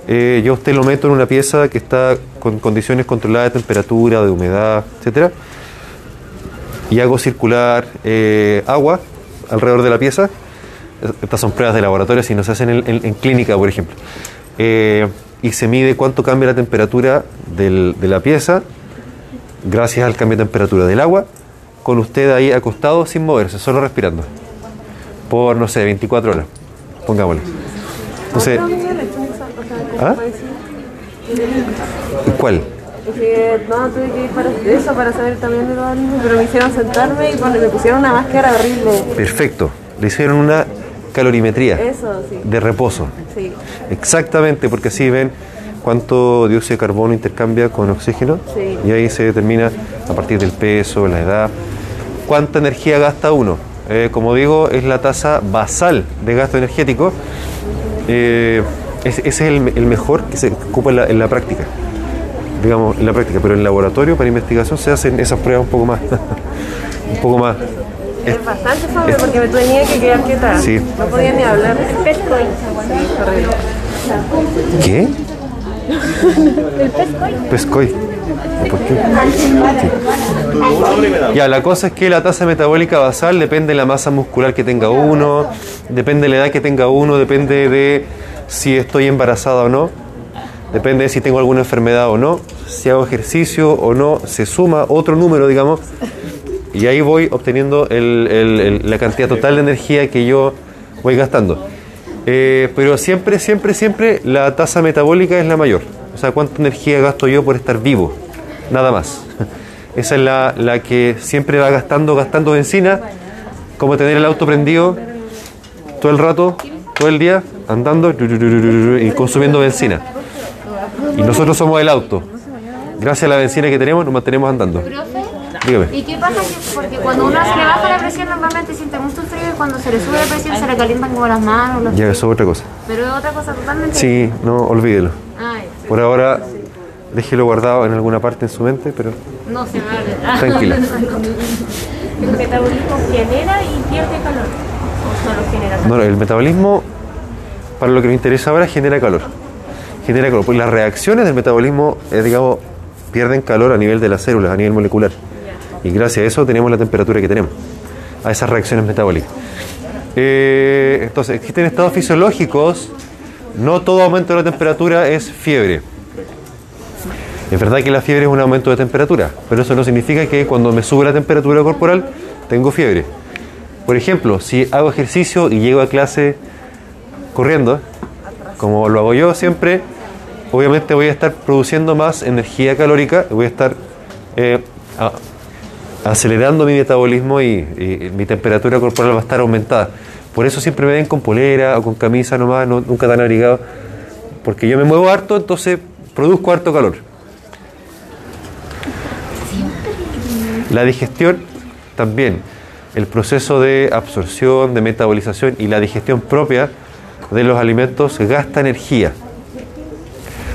eh, yo usted lo meto en una pieza que está con condiciones controladas de temperatura, de humedad, etcétera, y hago circular eh, agua alrededor de la pieza. Estas son pruebas de laboratorio, si no se hacen en, en- en clínica, por ejemplo. Eh, y se mide cuánto cambia la temperatura del- de la pieza gracias al cambio de temperatura del agua, con usted ahí acostado sin moverse, solo respirando, por, no sé, 24 horas, pongámosle. Entonces, ¿ah? ¿cuál? Que no, tuve que ir para eso para saber también de los pero me hicieron sentarme y pon- me pusieron una máscara horrible. Perfecto. Le hicieron una calorimetría Eso, sí. de reposo. Sí. Exactamente, porque así ven cuánto dióxido de carbono intercambia con oxígeno Sí. y ahí se determina a partir del peso, la edad, cuánta energía gasta uno. Eh, como digo, es la tasa basal de gasto energético. Eh, ese es el, el mejor que se ocupa en la, en la práctica, digamos, en la práctica, pero en el laboratorio para investigación se hacen esas pruebas un poco más, un poco más. Es bastante fome porque me tenía que quedar quieta. Sí. No podía ni hablar. Pescoy. Horrible. ¿Qué? El pescoy. Pescoy. ¿Por qué? Ya, la cosa es que la tasa metabólica basal depende de la masa muscular que tenga uno, depende de la edad que tenga uno, depende de si estoy embarazada o no. depende de si tengo alguna enfermedad o no, si hago ejercicio o no, se suma otro número, digamos, y ahí voy obteniendo el- la cantidad total de energía que yo voy gastando. Eh, pero siempre, siempre, siempre la tasa metabólica es la mayor. O sea, cuánta energía gasto yo por estar vivo. Nada más. Esa es la, la que siempre va gastando, gastando benzina, como tener el auto prendido todo el rato, todo el día, andando y consumiendo benzina. Y nosotros somos el auto. Gracias a la benzina que tenemos, nos mantenemos andando. Dígame. ¿Y qué pasa? que- Porque cuando uno se le baja la presión normalmente siente mucho frío y cuando se le sube la presión se le calientan como las manos. los Ya, pies. eso es otra cosa. Pero es otra cosa totalmente. Sí, no, olvídelo. Ah. Por ahora, déjelo guardado en alguna parte en su mente, pero No se me abre. Tranquila. El metabolismo genera y pierde calor. O solo genera calor. no, el metabolismo, para lo que nos interesa ahora, genera calor. Genera calor. Pues las reacciones del metabolismo, eh, digamos, pierden calor a nivel de las células, a nivel molecular. Y gracias a eso tenemos la temperatura que tenemos, a esas reacciones metabólicas. Eh, entonces, existen estados fisiológicos, no todo aumento de la temperatura es fiebre. Es verdad que la fiebre es un aumento de temperatura, pero eso no significa que cuando me sube la temperatura corporal tengo fiebre. Por ejemplo, si hago ejercicio y llego a clase corriendo, como lo hago yo siempre, obviamente voy a estar produciendo más energía calórica, voy a estar eh, acelerando mi metabolismo y, mi temperatura corporal va a estar aumentada. Por eso siempre me ven con polera o con camisa nomás, no- nunca tan abrigado, porque yo me muevo harto, entonces produzco harto calor. La digestión también, el proceso de absorción, de metabolización y la digestión propia de los alimentos gasta energía.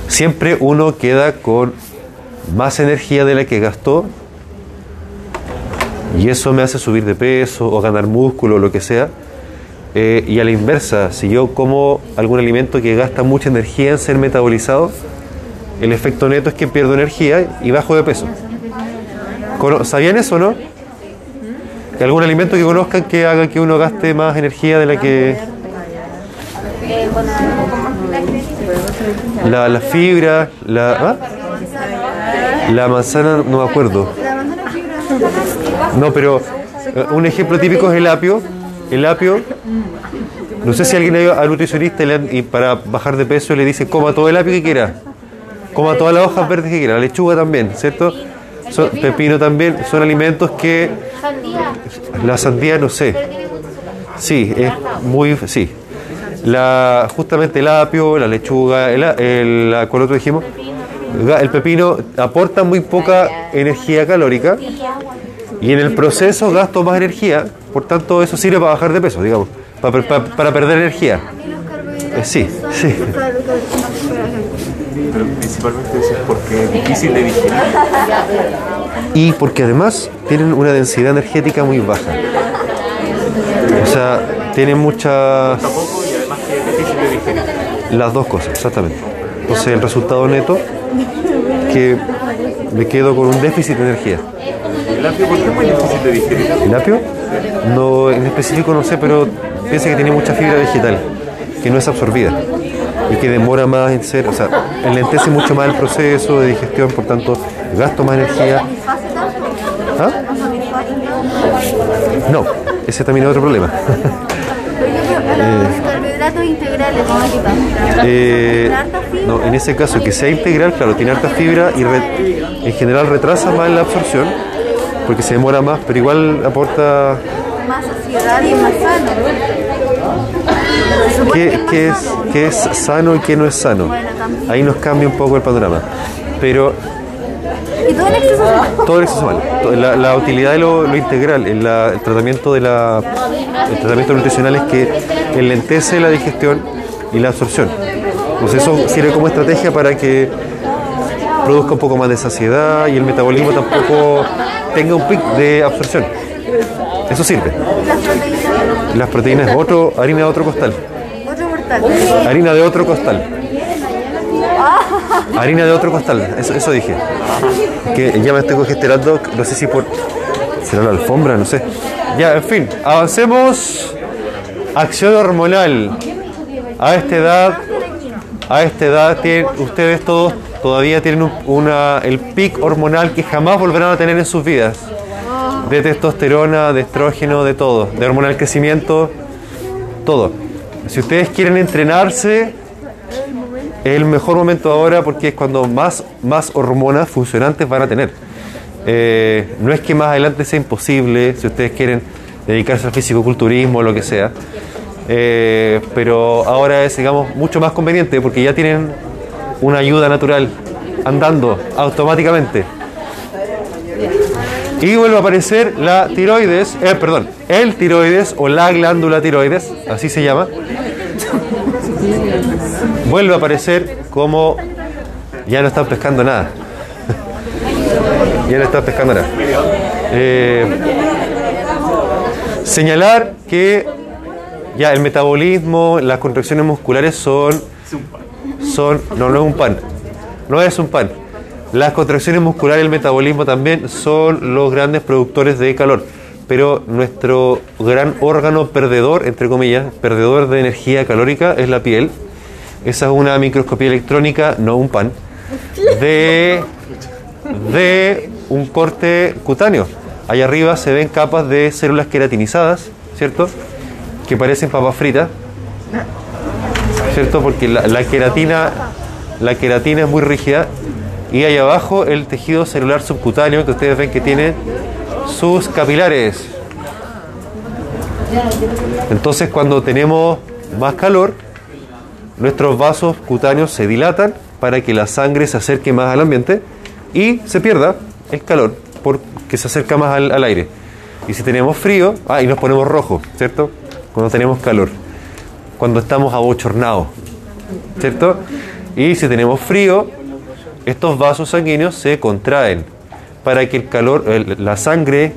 Siempre uno queda con más energía de la que gastó y eso me hace subir de peso o ganar músculo o lo que sea. Eh, y a la inversa, si yo como algún alimento que gasta mucha energía en ser metabolizado, el efecto neto es que pierdo energía y bajo de peso. ¿Sabían eso o no? ¿Que ¿Algún alimento que conozcan que haga que uno gaste más energía de la que... La, la fibra, la... ¿ah? La manzana, no me acuerdo. No, pero eh, un ejemplo típico es el apio. El apio, no sé si alguien ha ido al nutricionista y, para bajar de peso le dice coma todo el apio que quiera. Coma todas las hojas verdes que quiera. La lechuga también, ¿cierto? Pepino también. Son alimentos que... La sandía, no sé. Sí, es muy... Sí. La, justamente el apio, la lechuga, el, el, ¿cuál otro dijimos? El pepino aporta muy poca energía calórica y en el proceso gasto más energía, por tanto eso sirve para bajar de peso, digamos, para, para- para perder energía. Eh, sí, sí. Pero principalmente eso es porque es difícil de digerir. Y porque además tienen una densidad energética muy baja. O sea, tienen muchas... Tampoco y además que es difícil de digerir. Las dos cosas, exactamente. Entonces el resultado neto que me quedo con un déficit de energía. ¿El apio por qué es muy difícil de digerir? ¿El apio? No, en específico no sé, pero piensa que tiene mucha fibra vegetal, que no es absorbida y que demora más en ser, o sea, enlentece mucho más el proceso de digestión, por tanto, gasto más energía. ¿Ah? No, ese también es otro problema. Los carbohidratos integrales. Eh, no, en ese caso, que sea integral, claro, tiene harta fibra y re- en general retrasa más la absorción porque se demora más, pero igual aporta. Más saciedad y más sano. ¿Qué, es es, qué es sano y qué no es sano? Ahí nos cambia un poco el panorama. Pero Y todo el exceso se todo el exceso mal. To- La, la utilidad de lo, lo integral, el, la- el tratamiento de la, el tratamiento nutricional es que enlentece la digestión y la absorción. Entonces eso sirve como estrategia para que produzca un poco más de saciedad y el metabolismo tampoco tenga un pic de absorción. Eso sirve. las proteínas. Las proteínas, otro, harina de otro costal. Harina de otro costal. Harina de otro costal, eso, eso dije. Que ya me estoy congestionando, no sé si por. será la alfombra, no sé. Ya, en fin, avancemos. Acción hormonal. A esta edad a esta edad tienen, ustedes todos todavía tienen un- una, el pic hormonal que jamás volverán a tener en sus vidas. De testosterona, de estrógeno, de todo. De hormona del crecimiento, todo. Si ustedes quieren entrenarse, es el mejor momento ahora porque es cuando más, más hormonas funcionantes van a tener. Eh, no es que más adelante sea imposible, si ustedes quieren dedicarse al fisicoculturismo o lo que sea, eh, pero ahora es, digamos, mucho más conveniente porque ya tienen una ayuda natural andando automáticamente. Y vuelve a aparecer la tiroides, eh, perdón, el tiroides o la glándula tiroides, así se llama. Vuelve a aparecer como ya no están pescando nada. ya no están pescando nada. Eh, señalar que ya el metabolismo, las contracciones musculares son, no, no es un pan, no es un pan. Las contracciones musculares y el metabolismo también son los grandes productores de calor. Pero nuestro gran órgano perdedor, entre comillas, perdedor de energía calórica es la piel. Esa es una microscopía electrónica, no un pan, de, de un corte cutáneo. Allá arriba se ven capas de células queratinizadas, ¿cierto? Que parecen papas fritas, ¿cierto? Porque la, queratina, la queratina es muy rígida y ahí abajo el tejido celular subcutáneo que ustedes ven que tiene sus capilares. Entonces cuando tenemos más calor, nuestros vasos cutáneos se dilatan para que la sangre se acerque más al ambiente y se pierda el calor porque se acerca más al, al aire. Y si tenemos frío, ah, y nos ponemos rojo, ¿cierto? Cuando tenemos calor, cuando estamos abochornados, ¿cierto? Y si tenemos frío, estos vasos sanguíneos se contraen para que el calor, el- la sangre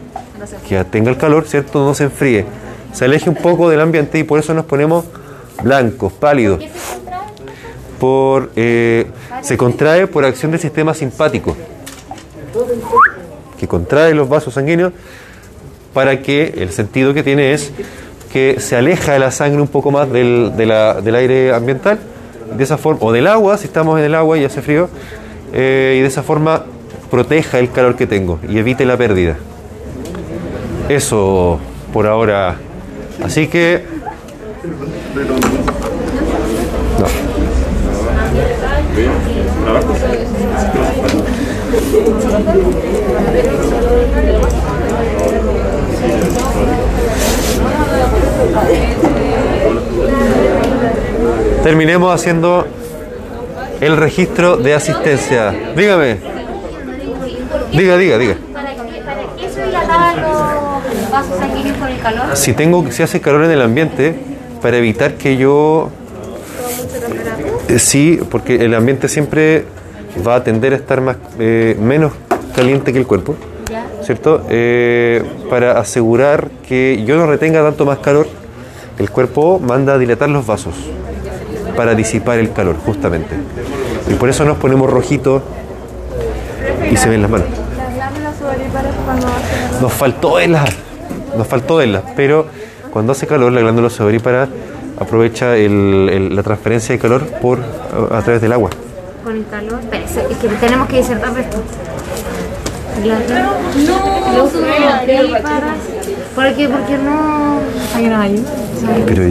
que tenga el calor, ¿cierto? No se enfríe, se aleje un poco del ambiente y por eso nos ponemos blancos, pálidos. Por, eh, se contrae por acción del sistema simpático, que contrae los vasos sanguíneos para que el sentido que tiene es que se aleja de la sangre un poco más del, de la- del aire ambiental, de esa forma, o del agua, si estamos en el agua y hace frío, eh, y de esa forma proteja el calor que tengo y evite la pérdida. Eso por ahora. Así que. No. Terminemos haciendo el registro de asistencia. Dígame. Diga, diga, diga. ¿Para qué, para qué se dilataban los vasos sanguíneos por el calor? Si tengo, si hace calor en el ambiente, para evitar que yo Eh, Sí, porque el ambiente siempre va a tender a estar más, eh, menos caliente que el cuerpo, ¿cierto? Eh, para asegurar que yo no retenga tanto más calor, el cuerpo manda a dilatar los vasos para disipar el calor, justamente. Y por eso nos ponemos rojitos y se ven las manos. Nos faltó verlas, nos faltó verlas, pero cuando hace calor la glándula sudorípara aprovecha el- el- la transferencia de calor por a, a través del agua. Con el calor. Pero es que tenemos que disertar esto. Los sudoríparas. ¿Por qué? Porque no. Hay una ayuda. Pero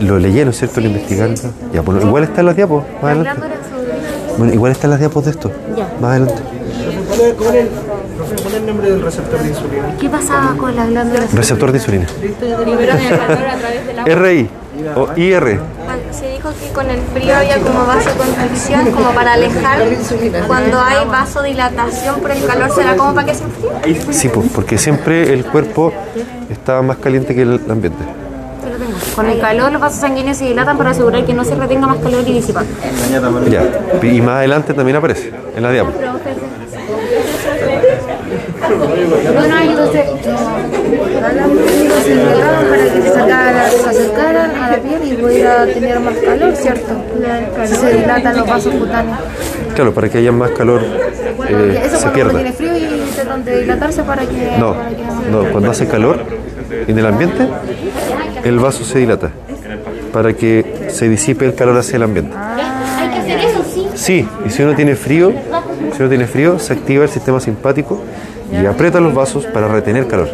lo, lo leyeron, ¿cierto? Lo investigaron. Ya, bueno, igual están las diapos, más adelante. Bueno, igual están las diapos de esto, Ya. más adelante. ¿Cuál es, es el, es nombre del receptor de insulina? ¿Qué pasaba con las glándulas Receptor de insulina. Liberan el calor a través del agua. RI o IR. Se dijo que con el frío había como vasoconstricción, como para alejar. Cuando hay vasodilatación por el calor, ¿será como para que se enfríe? Sí, pues, porque siempre el cuerpo está más caliente que el ambiente. Con el calor los vasos sanguíneos se dilatan para asegurar que no se retenga más calor y disipar. Ya. Y más adelante también aparece, en la diapo. Bueno, entonces se para que se, sacara- se acercaran a la piel y pudiera tener más calor, ¿cierto? Si se dilatan los vasos cutáneos. Claro, para que haya más calor eh, Eso se pierda. tiene frío y tratan de dilatarse para que... No, para que no, cuando hace calor en el ambiente, el vaso se dilata para que se disipe el calor hacia el ambiente. Hay que hacer Sí, y si uno tiene frío, si uno tiene frío, se activa el sistema simpático y aprieta los vasos para retener calor.